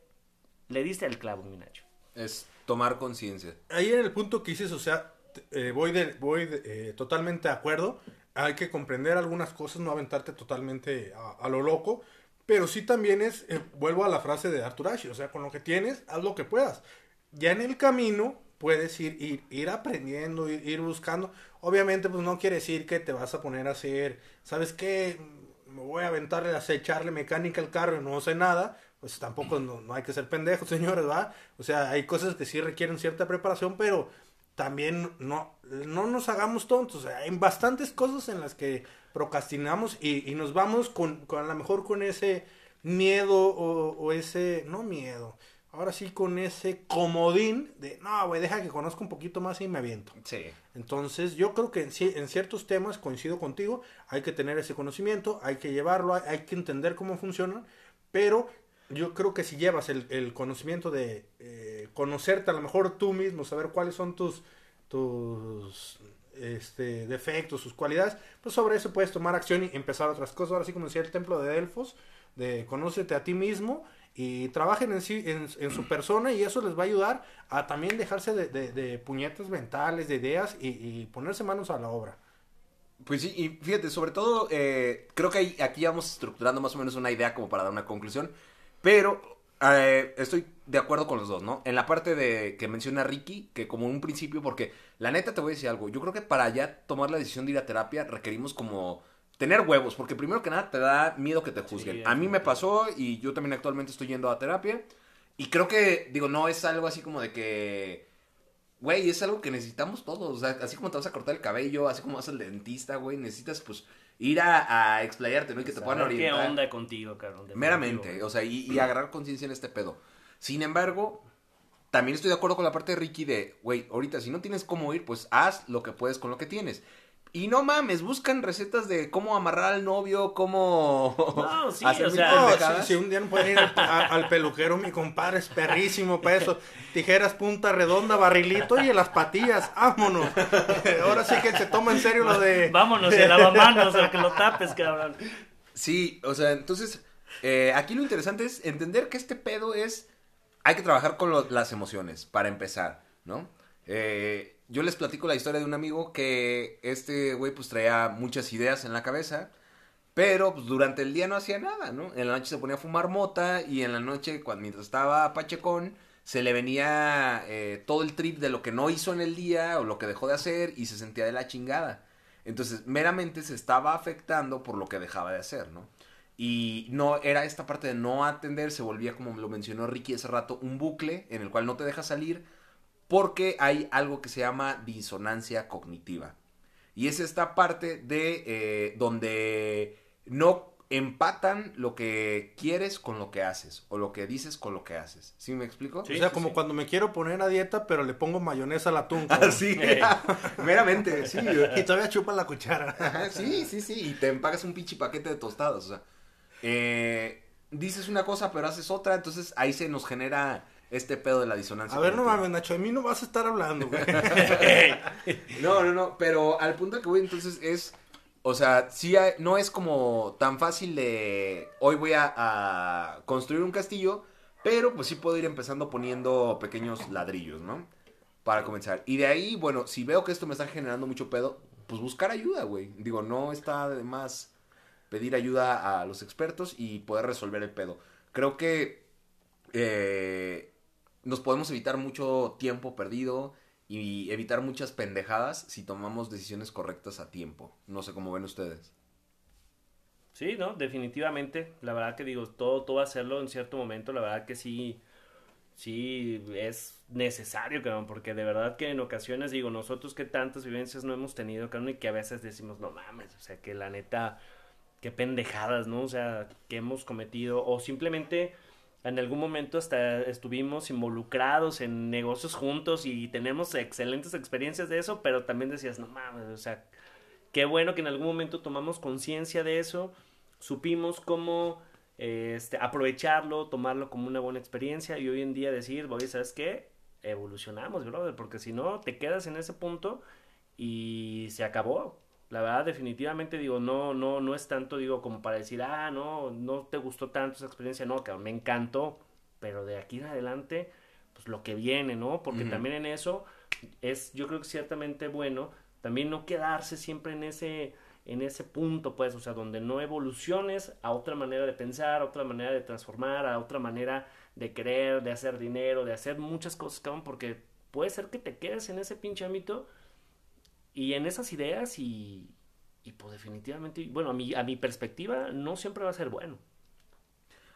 Speaker 5: le diste el clavo, mi Nacho.
Speaker 3: Es tomar conciencia.
Speaker 4: Ahí en el punto que dices, o sea, eh, voy, de, voy de, eh, totalmente de acuerdo. Hay que comprender algunas cosas, no aventarte totalmente a, a lo loco. Pero sí también es, eh, vuelvo a la frase de Arthur Ashe, o sea, con lo que tienes, haz lo que puedas. Ya en el camino puedes ir, ir, ir aprendiendo, ir, ir, buscando. Obviamente, pues no quiere decir que te vas a poner a hacer, ¿sabes qué? Me voy a aventarle, a echarle mecánica al carro y no sé nada. Pues tampoco no, no hay que ser pendejos, *laughs* señores, ¿va? O sea, hay cosas que sí requieren cierta preparación, pero también no, no nos hagamos tontos. Hay bastantes cosas en las que procrastinamos y, y nos vamos con, con, a lo mejor con ese miedo o, o, ese, no miedo, ahora sí con ese comodín de, no, güey, deja que conozca un poquito más y me aviento.
Speaker 3: Sí.
Speaker 4: Entonces, yo creo que en, en, ciertos temas coincido contigo, hay que tener ese conocimiento, hay que llevarlo, hay, hay que entender cómo funcionan, pero yo creo que si llevas el, el conocimiento de eh, conocerte a lo mejor tú mismo, saber cuáles son tus, tus este, defectos, sus cualidades, pues sobre eso puedes tomar acción y empezar otras cosas. Ahora sí, como decía el templo de Delfos, de conócete a ti mismo y trabajen en sí, en, su persona y eso les va a ayudar a también dejarse de, de, de puñetas mentales, de ideas y, y, ponerse manos a la obra.
Speaker 3: Pues sí, y fíjate, sobre todo, eh, creo que aquí vamos estructurando más o menos una idea como para dar una conclusión, pero eh, estoy de acuerdo con los dos, ¿no? En la parte de que menciona Ricky, que como un principio, porque la neta te voy a decir algo, yo creo que para ya tomar la decisión de ir a terapia requerimos como tener huevos, porque primero que nada te da miedo que te juzguen. Sí, a mí me pasó y yo también actualmente estoy yendo a terapia y creo que, digo, no es algo así como de que, güey, es algo que necesitamos todos, o sea, así como te vas a cortar el cabello, así como vas al dentista, güey, necesitas pues ir a, a explayarte, ¿no? Y que te puedan orientar.
Speaker 5: ¿Qué onda contigo, cabrón?
Speaker 3: Meramente, o sea, y, y agarrar conciencia en este pedo. Sin embargo, también estoy de acuerdo con la parte de Ricky de, güey, ahorita si no tienes cómo ir, pues haz lo que puedes con lo que tienes. Y no mames, buscan recetas de cómo amarrar al novio, cómo.
Speaker 5: No, sí, o sea.
Speaker 4: No, si, si, un día no pueden ir al, a, al, peluquero, mi compadre es perrísimo para eso. Tijeras, punta redonda, barrilito y en las patillas. Vámonos. Ahora sí que se toma en serio lo de.
Speaker 5: Vámonos, y lavamanos, o que lo tapes, cabrón.
Speaker 3: Sí, o sea, entonces. Eh, aquí lo interesante es entender que este pedo es. Hay que trabajar con lo, las emociones, para empezar, ¿no? Eh yo les platico la historia de un amigo que este güey pues traía muchas ideas en la cabeza, pero pues durante el día no hacía nada, ¿no? En la noche se ponía a fumar mota y en la noche, cuando, mientras estaba pachecón, se le venía eh, todo el trip de lo que no hizo en el día o lo que dejó de hacer y se sentía de la chingada. Entonces, meramente se estaba afectando por lo que dejaba de hacer, ¿no? Y no era esta parte de no atender, se volvía, como lo mencionó Ricky hace rato, un bucle en el cual no te deja salir porque hay algo que se llama disonancia cognitiva. Y es esta parte de eh, donde no empatan lo que quieres con lo que haces o lo que dices con lo que haces. ¿Sí me explico?
Speaker 4: Sí, o sea, sí, como sí. cuando me quiero poner a dieta, pero le pongo mayonesa al atún.
Speaker 3: Así, *laughs* meramente, sí.
Speaker 4: y todavía chupa la cuchara. *laughs*
Speaker 3: Ajá, sí, sí, sí, y te empagas un pinche paquete de tostadas, o sea, eh, dices una cosa pero haces otra, entonces ahí se nos genera este pedo de la disonancia.
Speaker 4: A ver, no mames, Nacho, a mí no vas a estar hablando, güey. *laughs*
Speaker 3: no, no, no, pero al punto que voy entonces es, o sea, sí hay, no es como tan fácil de, hoy voy a, a, construir un castillo, pero pues sí puedo ir empezando poniendo pequeños ladrillos, ¿no? Para comenzar. Y de ahí, bueno, si veo que esto me está generando mucho pedo, pues buscar ayuda, güey. Digo, no está de más pedir ayuda a los expertos y poder resolver el pedo. Creo que... Eh, nos podemos evitar mucho tiempo perdido y evitar muchas pendejadas si tomamos decisiones correctas a tiempo. No sé cómo ven ustedes.
Speaker 5: Sí, no, definitivamente. La verdad que digo, todo, todo hacerlo en cierto momento, la verdad que sí, sí es necesario, cabrón, porque de verdad que en ocasiones digo, nosotros que tantas vivencias no hemos tenido, cabrón, y que a veces decimos, no mames, o sea, que la neta, qué pendejadas, ¿no? O sea, que hemos cometido, o simplemente en algún momento hasta estuvimos involucrados en negocios juntos y tenemos excelentes experiencias de eso, pero también decías, no mames, o sea, qué bueno que en algún momento tomamos conciencia de eso, supimos cómo este, aprovecharlo, tomarlo como una buena experiencia y hoy en día decir, voy, ¿sabes qué? Evolucionamos, brother, porque si no, te quedas en ese punto y se acabó. La verdad, definitivamente digo, no, no, no es tanto, digo, como para decir, ah, no, no te gustó tanto esa experiencia, no, que me encantó, pero de aquí en adelante, pues lo que viene, ¿no? Porque también en eso es, yo creo que ciertamente bueno, también no quedarse siempre en ese, en ese punto, pues, o sea, donde no evoluciones a otra manera de pensar, a otra manera de transformar, a otra manera de querer, de hacer dinero, de hacer muchas cosas, cabrón, porque puede ser que te quedes en ese pinche ámbito y en esas ideas y, y pues definitivamente, bueno, a mi, a mi perspectiva no siempre va a ser bueno.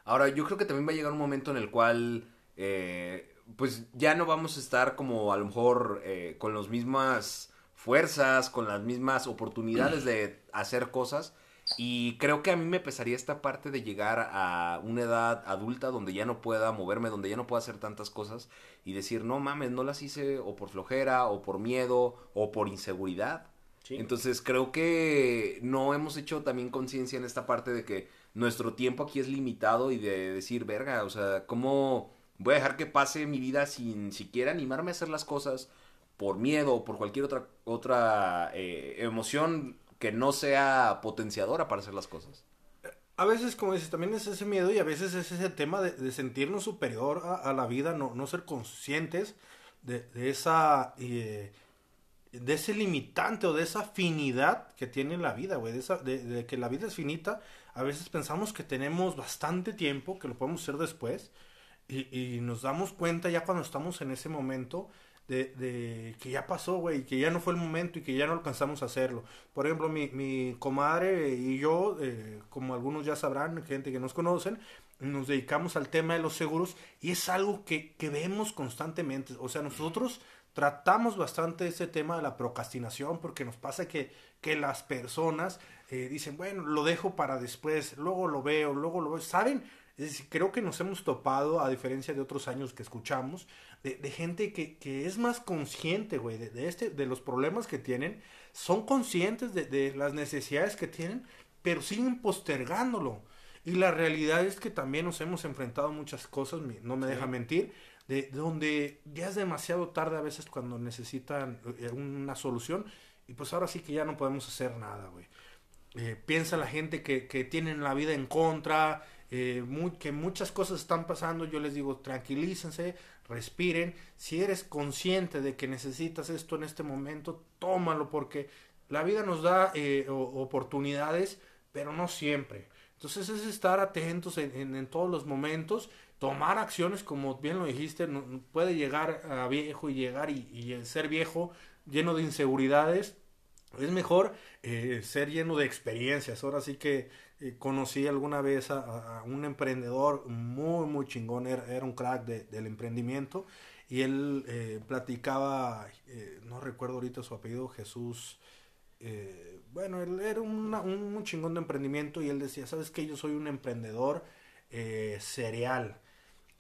Speaker 3: Ahora, yo creo que también va a llegar un momento en el cual, eh, pues ya no vamos a estar como a lo mejor eh, con las mismas fuerzas, con las mismas oportunidades *clears throat* de hacer cosas. Y creo que a mí me pesaría esta parte de llegar a una edad adulta donde ya no pueda moverme, donde ya no pueda hacer tantas cosas y decir, no mames, no las hice o por flojera, o por miedo, o por inseguridad. Entonces creo que no hemos hecho también conciencia en esta parte de que nuestro tiempo aquí es limitado y de decir, verga, o sea, ¿cómo voy a dejar que pase mi vida sin siquiera animarme a hacer las cosas por miedo o por cualquier otra, otra eh, emoción que no sea potenciadora para hacer las cosas.
Speaker 4: A veces, como dices, también es ese miedo y a veces es ese tema de, sentirnos superior a, la vida, no, ser conscientes de, esa... Eh, de ese limitante o de esa finidad que tiene la vida, güey, de, de, que la vida es finita, a veces pensamos que tenemos bastante tiempo, que lo podemos hacer después, y, y nos damos cuenta ya cuando estamos en ese momento de, que ya pasó, güey, que ya no fue el momento y que ya no alcanzamos a hacerlo. Por ejemplo, mi, mi comadre y yo, eh, como algunos ya sabrán, gente que nos conocen, nos dedicamos al tema de los seguros y es algo que, que vemos constantemente. O sea, nosotros tratamos bastante ese tema de la procrastinación porque nos pasa que, que las personas eh, dicen, bueno, lo dejo para después, luego lo veo, luego lo veo. ¿Saben? Es decir, creo que nos hemos topado, a diferencia de otros años que escuchamos, de, gente que, que, es más consciente, güey, de, este, de los problemas que tienen, son conscientes de, las necesidades que tienen, pero siguen postergándolo. Y la realidad es que también nos hemos enfrentado a muchas cosas, no me deja mentir, de, donde ya es demasiado tarde a veces cuando necesitan eh, una solución y pues ahora sí que ya no podemos hacer nada, güey. Eh, piensa la gente que, que tienen la vida en contra, eh, que muchas cosas están pasando, yo les digo, tranquilícense, respiren. Si eres consciente de que necesitas esto en este momento, tómalo porque la vida nos da eh, oportunidades, pero no siempre. Entonces es estar atentos en, todos los momentos, tomar acciones, como bien lo dijiste, no, puede llegar a viejo y llegar y, ser viejo lleno de inseguridades. Es mejor eh, ser lleno de experiencias. Ahora sí que eh, conocí alguna vez a, un emprendedor muy, muy chingón, era, un crack de, del emprendimiento y él eh, platicaba, eh, no recuerdo ahorita su apellido, Jesús, bueno, él era un, un, chingón de emprendimiento y él decía, ¿sabes qué? Yo soy un emprendedor cereal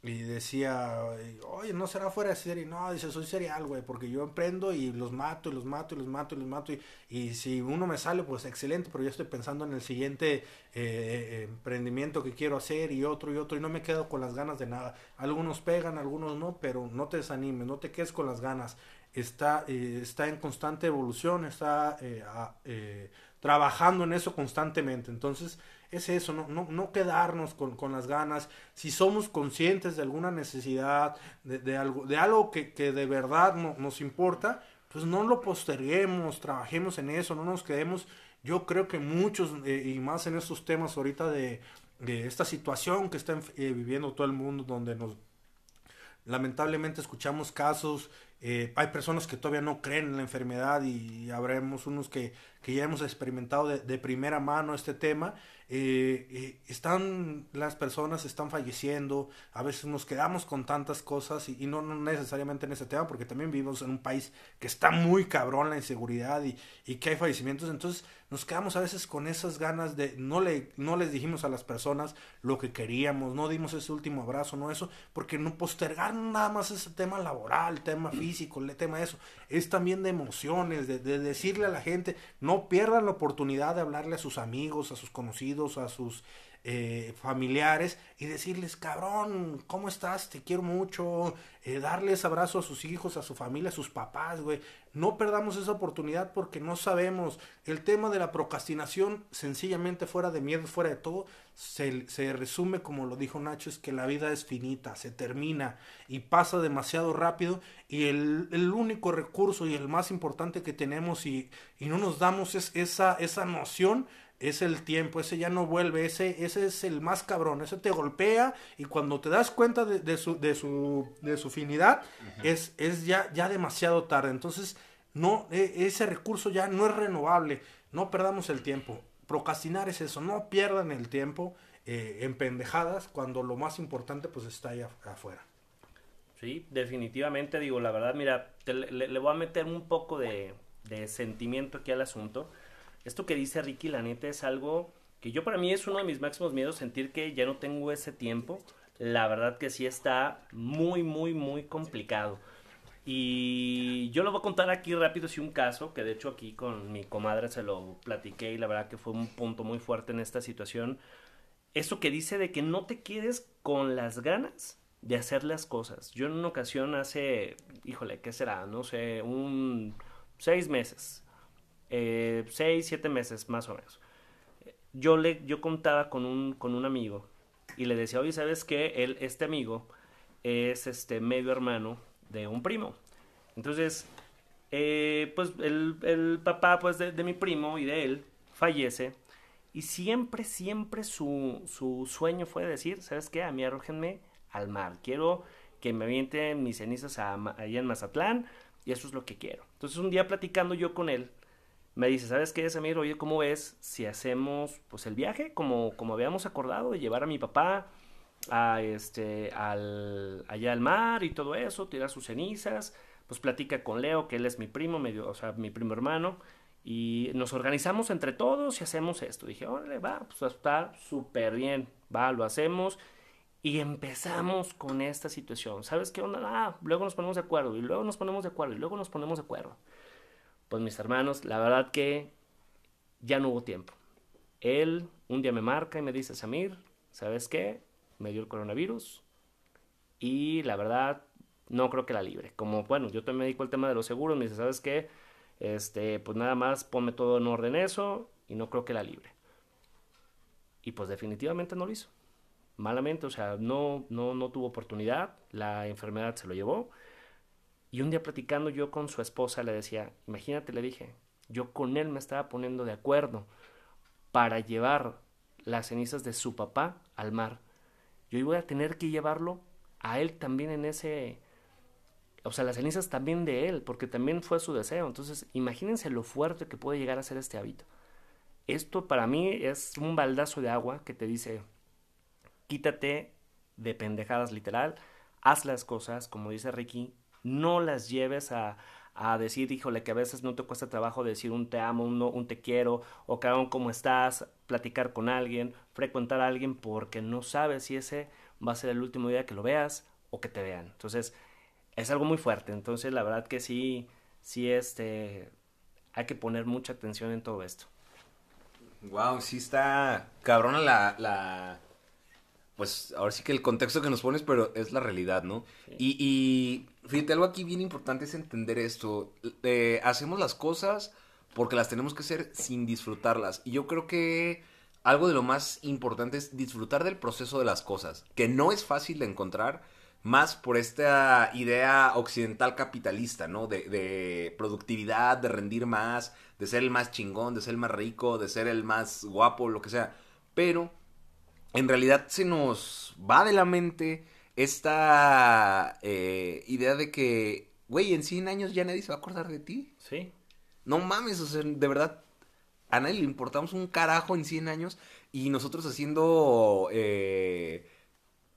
Speaker 4: y decía, oye, no será fuera de serie. No, dice, soy serial, güey, porque yo emprendo y los mato y los mato y los mato y los mato. Y, y si uno me sale, pues excelente, pero yo estoy pensando en el siguiente eh, eh, emprendimiento que quiero hacer y otro y otro. Y no me quedo con las ganas de nada. Algunos pegan, algunos no, pero no te desanimes, no te quedes con las ganas. Está, eh, está en constante evolución, está trabajando en eso constantemente. Entonces, es eso, no, no, no quedarnos con, con, las ganas. Si somos conscientes de alguna necesidad, de, de algo, de algo que, que de verdad no, nos importa, pues no lo posterguemos, trabajemos en eso, no nos quedemos. Yo creo que muchos, eh, y más en estos temas ahorita de, de esta situación que está eh, viviendo todo el mundo, donde nos lamentablemente escuchamos casos Eh, hay personas que todavía no creen en la enfermedad y habremos unos que, que ya hemos experimentado de, primera mano este tema eh, eh, están las personas están falleciendo, a veces nos quedamos con tantas cosas y, no, necesariamente en ese tema, porque también vivimos en un país que está muy cabrón la inseguridad y, y, que hay fallecimientos, entonces nos quedamos a veces con esas ganas de, no, le, no les dijimos a las personas lo que queríamos, no dimos ese último abrazo, no eso, porque no postergar nada más ese tema laboral, tema físico, el tema de eso, es también de emociones, de, de decirle a la gente, pierdan la oportunidad de hablarle a sus amigos, a sus conocidos, a sus eh, familiares y decirles, cabrón, ¿cómo estás? Te quiero mucho. Eh, darles abrazo a sus hijos, a su familia, a sus papás, güey. No perdamos esa oportunidad porque no sabemos. El tema de la procrastinación, sencillamente fuera de miedo, fuera de todo, se, se resume, como lo dijo Nacho, es que la vida es finita, se termina y pasa demasiado rápido y el, el único recurso y el más importante que tenemos y, y no nos damos es esa, esa noción es el tiempo, ese ya no vuelve, ese, ese es el más cabrón, ese te golpea y cuando te das cuenta de, de su, de, su, de su finidad, es, es ya, ya demasiado tarde. Entonces, no, e, ese recurso ya no es renovable, no perdamos el tiempo. Procrastinar es eso, no pierdan el tiempo eh, en pendejadas cuando lo más importante pues está ahí afuera.
Speaker 5: Sí, definitivamente digo, la verdad, mira, le, le, voy a meter un poco de, de sentimiento aquí al asunto esto que dice Ricky, la neta, es algo que yo para mí es uno de mis máximos miedos, sentir que ya no tengo ese tiempo. La verdad que sí está muy, muy, muy complicado. Y yo lo voy a contar aquí rápido, si un caso, que de hecho aquí con mi comadre se lo platiqué y la verdad que fue un punto muy fuerte en esta situación. Eso que dice de que no te quedes con las ganas de hacer las cosas. Yo en una ocasión hace, híjole, ¿qué será? No sé, un seis meses eh, seis, siete meses más o menos. Yo, le, yo contaba con un, con un amigo y le decía, oye, ¿sabes qué? Él, este amigo es este medio hermano de un primo. Entonces, eh, pues el, el, papá pues de, mi primo y de él fallece y siempre, siempre su, su sueño fue decir, ¿sabes qué? A mí arrójenme al mar. Quiero que me avienten mis cenizas a, allá en Mazatlán y eso es lo que quiero. Entonces un día platicando yo con él, me dice, ¿sabes qué, Samir? Oye, ¿cómo ves si hacemos pues el viaje como, como habíamos acordado de llevar a mi papá a este al allá al mar y todo eso, tirar sus cenizas, pues platica con Leo, que él es mi primo, medio, o sea, mi primo hermano, y nos organizamos entre todos y hacemos esto. Dije, órale, va, pues está súper bien, va, lo hacemos. Y empezamos con esta situación. ¿Sabes qué onda? Ah, luego nos ponemos de acuerdo, y luego nos ponemos de acuerdo, y luego nos ponemos de acuerdo pues mis hermanos, la verdad que ya no hubo tiempo. Él un día me marca y me dice, Samir, ¿sabes qué? Me dio el coronavirus y la verdad no creo que la libre. Como, bueno, yo también me dedico al tema de los seguros, me dice, ¿sabes qué? Este, pues nada más ponme todo en orden eso y no creo que la libre. Y pues definitivamente no lo hizo. Malamente, o sea, no, no, no tuvo oportunidad, la enfermedad se lo llevó y un día platicando yo con su esposa le decía, imagínate, le dije, yo con él me estaba poniendo de acuerdo para llevar las cenizas de su papá al mar. Yo iba a tener que llevarlo a él también en ese, o sea, las cenizas también de él, porque también fue su deseo. Entonces, imagínense lo fuerte que puede llegar a ser este hábito. Esto para mí es un baldazo de agua que te dice, quítate de pendejadas literal, haz las cosas, como dice Ricky, no las lleves a, a decir, híjole, que a veces no te cuesta trabajo decir un te amo, un, un te quiero, o cabrón, ¿cómo estás? Platicar con alguien, frecuentar a alguien, porque no sabes si ese va a ser el último día que lo veas o que te vean. Entonces, es algo muy fuerte. Entonces, la verdad que sí, sí, este, hay que poner mucha atención en todo esto.
Speaker 3: Wow, sí está cabrona la, la, pues ahora sí que el contexto que nos pones, pero es la realidad, ¿no? Sí. Y, y, fíjate, algo aquí bien importante es entender esto. Eh, hacemos las cosas porque las tenemos que hacer sin disfrutarlas. Y yo creo que algo de lo más importante es disfrutar del proceso de las cosas, que no es fácil de encontrar, más por esta idea occidental capitalista, ¿no? De, de productividad, de rendir más, de ser el más chingón, de ser el más rico, de ser el más guapo, lo que sea. Pero en realidad se nos va de la mente esta eh, idea de que güey, en 100 años ya nadie se va a acordar de ti.
Speaker 5: Sí.
Speaker 3: No mames, o sea, de verdad, a nadie le importamos un carajo en 100 años y nosotros haciendo, eh,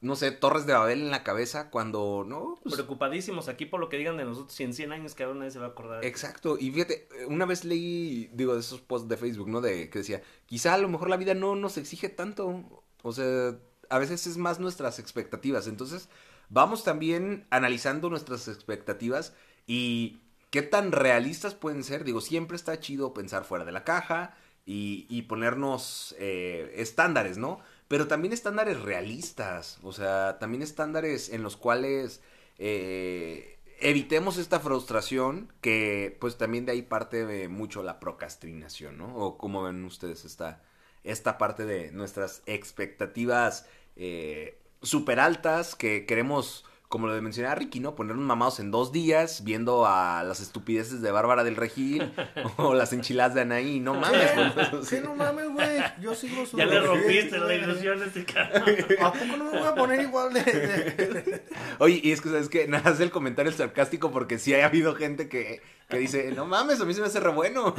Speaker 3: no sé, torres de Babel en la cabeza cuando, ¿no? Pues,
Speaker 5: Preocupadísimos aquí por lo que digan de nosotros. Si en 100 años cada nadie se va a acordar.
Speaker 3: Exacto, y fíjate, una vez leí, digo, de esos posts de Facebook, ¿no? De que decía, quizá a lo mejor la vida no nos exige tanto, o sea, a veces es más nuestras expectativas, entonces vamos también analizando nuestras expectativas y qué tan realistas pueden ser, digo, siempre está chido pensar fuera de la caja y, y ponernos eh, estándares, ¿no? Pero también estándares realistas, o sea, también estándares en los cuales... eh, evitemos esta frustración que pues también de ahí parte de mucho la procrastinación, ¿no? O como ven ustedes esta, esta parte de nuestras expectativas eh, súper altas que queremos, como lo mencioné a Ricky, ¿no? Ponernos mamados en dos días viendo a las estupideces de Bárbara del Regil *laughs* o las enchiladas de Anaí, no mames. pues, *laughs*
Speaker 4: Sí, no mames, güey. Yo sigo su.
Speaker 5: Ya le rompiste la ilusión a este cabrón.
Speaker 4: ¿A poco no me voy a poner igual de.? de-
Speaker 3: Oye, y es que, ¿sabes qué? *laughs* Nada, hace el comentario sarcástico porque sí ha habido gente que, que dice, no mames, a mí se me hace re bueno.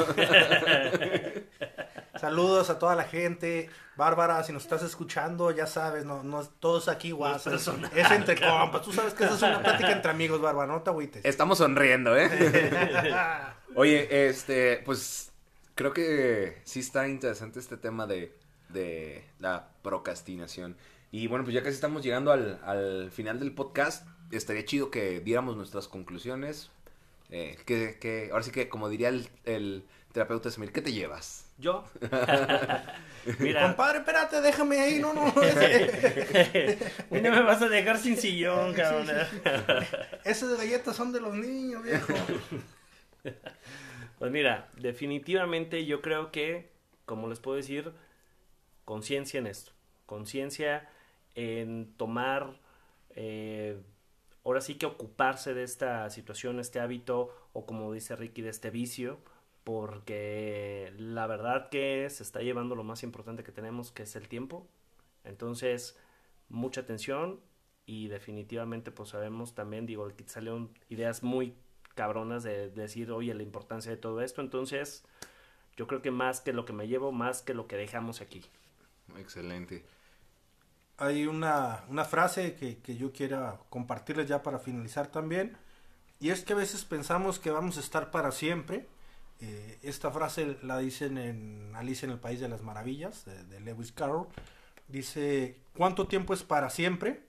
Speaker 4: Saludos a toda la gente. Bárbara, si nos estás escuchando, ya sabes, no, no todos aquí guapos.
Speaker 5: personal,
Speaker 4: Es entre compas. Tú sabes que esa es una plática entre amigos, Bárbara. No te agüites.
Speaker 3: Estamos sonriendo, ¿eh? *laughs* Oye, este, pues creo que sí está interesante este tema de, de la procrastinación. Y bueno, pues ya casi estamos llegando al, al final del podcast. Estaría chido que diéramos nuestras conclusiones. Eh, que, que, ahora sí que, como diría el, el terapeuta Samir, ¿qué te llevas?
Speaker 5: Yo. *laughs* Mira,
Speaker 4: Compadre, espérate, déjame ahí. No, no. *laughs*
Speaker 5: hoy no me vas a dejar sin sillón, cabrón.
Speaker 4: Esas galletas son de los niños, viejo.
Speaker 5: Pues mira, definitivamente yo creo que, como les puedo decir, conciencia en esto. Conciencia en tomar, eh, ahora sí que ocuparse de esta situación, este hábito, o como dice Ricky, de este vicio, porque la verdad que se está llevando lo más importante que tenemos, que es el tiempo. Entonces, mucha atención y definitivamente pues sabemos también, digo, que salieron ideas muy cabronas de decir, oye, la importancia de todo esto. Entonces, yo creo que más que lo que me llevo, más que lo que dejamos aquí.
Speaker 3: Excelente.
Speaker 4: Hay una, una frase que, que yo quiera compartirles ya para finalizar también. Y es que a veces pensamos que vamos a estar para siempre. Eh, esta frase la dicen en Alice en el País de las Maravillas, de, Lewis Carroll. Dice, ¿cuánto tiempo es para siempre?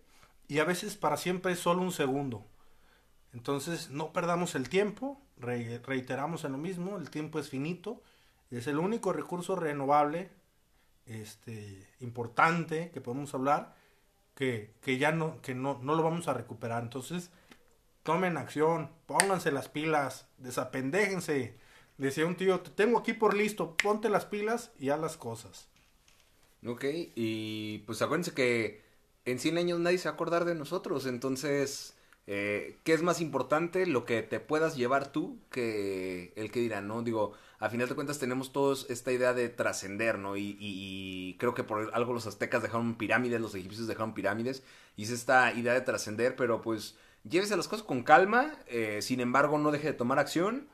Speaker 4: Y a veces para siempre es solo un segundo. Entonces no perdamos el tiempo, re- reiteramos en lo mismo, el tiempo es finito, es el único recurso renovable este, importante que podemos hablar que, que ya no, que no, no lo vamos a recuperar. Entonces, tomen acción, pónganse las pilas, desapendéjense. Decía un tío, te tengo aquí por listo, ponte las pilas y haz las cosas.
Speaker 3: Ok, y pues acuérdense que en 100 años nadie se va a acordar de nosotros, entonces, eh, ¿qué es más importante? Lo que te puedas llevar tú que el que dirán, ¿no? Digo, a final de cuentas tenemos todos esta idea de trascender, ¿no? Y, y- y creo que por algo los aztecas dejaron pirámides, los egipcios dejaron pirámides, y es esta idea de trascender, pero pues llévese las cosas con calma, eh, sin embargo no deje de tomar acción,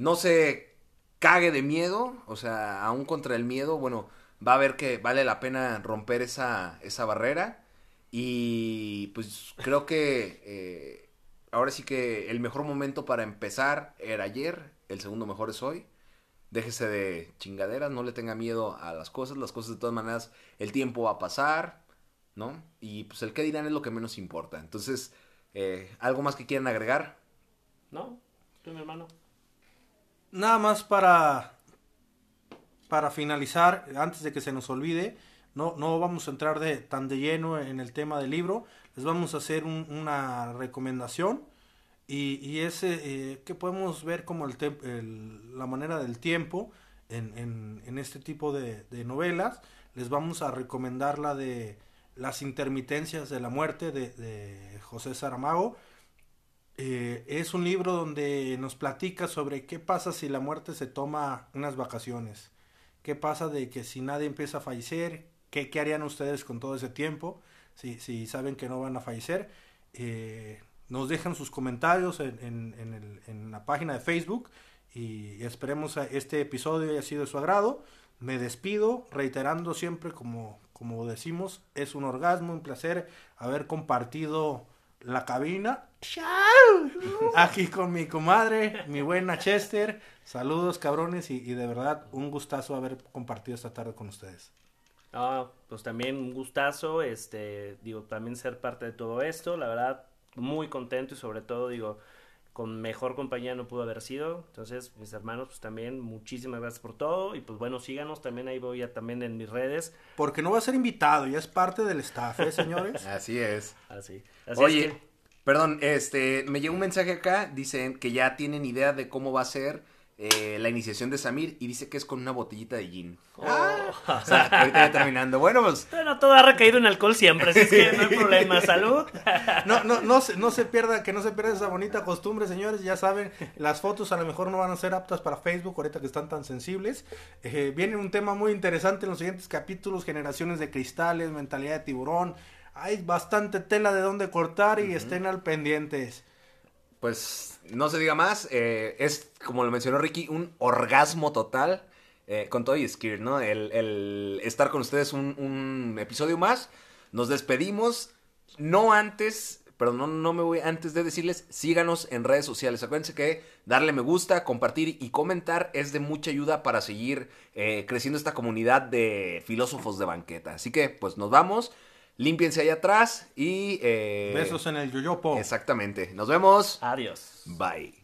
Speaker 3: no se cague de miedo, o sea, aún contra el miedo, bueno, va a ver que vale la pena romper esa, esa barrera. Y pues creo que eh, ahora sí que el mejor momento para empezar era ayer, el segundo mejor es hoy. Déjese de chingaderas, no le tenga miedo a las cosas, las cosas de todas maneras, el tiempo va a pasar, ¿no? Y pues el que dirán es lo que menos importa. Entonces, eh, ¿algo más que quieran agregar?
Speaker 5: ¿No? ¿Tú, mi hermano?
Speaker 4: Nada más para, para finalizar, antes de que se nos olvide, no, no vamos a entrar de, tan de lleno en el tema del libro, les vamos a hacer un- una recomendación y, y es eh, que podemos ver como el, el- la manera del tiempo en, en- este tipo de, novelas. Les vamos a recomendar la de Las intermitencias de la muerte de José Saramago. Eh, es un libro donde nos platica sobre qué pasa si la muerte se toma unas vacaciones. ¿Qué pasa de que si nadie empieza a fallecer? ¿Qué, qué harían ustedes con todo ese tiempo? Si, si saben que no van a fallecer. Eh, nos dejan sus comentarios en, en- en la página de Facebook y esperemos a este episodio haya sido de su agrado. Me despido reiterando siempre como, como decimos, es un orgasmo, un placer haber compartido la cabina. Aquí con mi comadre, mi buena Chester. Saludos cabrones y, y de verdad un gustazo haber compartido esta tarde con ustedes.
Speaker 5: Ah, pues también un gustazo, este, digo, también ser parte de todo esto, la verdad, muy contento y sobre todo, digo, con mejor compañía no pudo haber sido, entonces, mis hermanos, pues también, muchísimas gracias por todo, y pues bueno, síganos, también ahí voy a también en mis redes,
Speaker 4: Porque no va a ser invitado, ya es parte del staff, ¿eh, señores? *laughs*
Speaker 3: Así es.
Speaker 5: así, así
Speaker 3: Oye,
Speaker 5: es que-
Speaker 3: perdón, este, me llegó un mensaje acá, dicen que ya tienen idea de cómo va a ser eh, la iniciación de Samir y dice que es con una botellita de gin. O sea, ahorita ya terminando. Bueno, pues
Speaker 5: Bueno, todo ha recaído en alcohol siempre, así es que no hay problema, salud.
Speaker 4: No, no, no, se, no se pierda, que no se pierda esa bonita costumbre, señores. Ya saben, las fotos a lo mejor no van a ser aptas para Facebook ahorita que están tan sensibles. Eh, viene un tema muy interesante en los siguientes capítulos, generaciones de cristales, mentalidad de tiburón. Hay bastante tela de dónde cortar y estén al pendientes.
Speaker 3: Pues no se diga más, eh, es como lo mencionó Ricky, un orgasmo total eh, con todo y Skir, ¿no? El, el estar con ustedes un, un episodio más. Nos despedimos, no antes, pero no, no me voy antes de decirles, síganos en redes sociales. Acuérdense que darle me gusta, compartir y comentar es de mucha ayuda para seguir eh, creciendo esta comunidad de filósofos de banqueta. Así que, pues nos vamos, límpiense allá atrás y... eh,
Speaker 4: Besos en el yoyopo.
Speaker 3: Exactamente. Nos vemos.
Speaker 5: Adiós.
Speaker 3: Bye.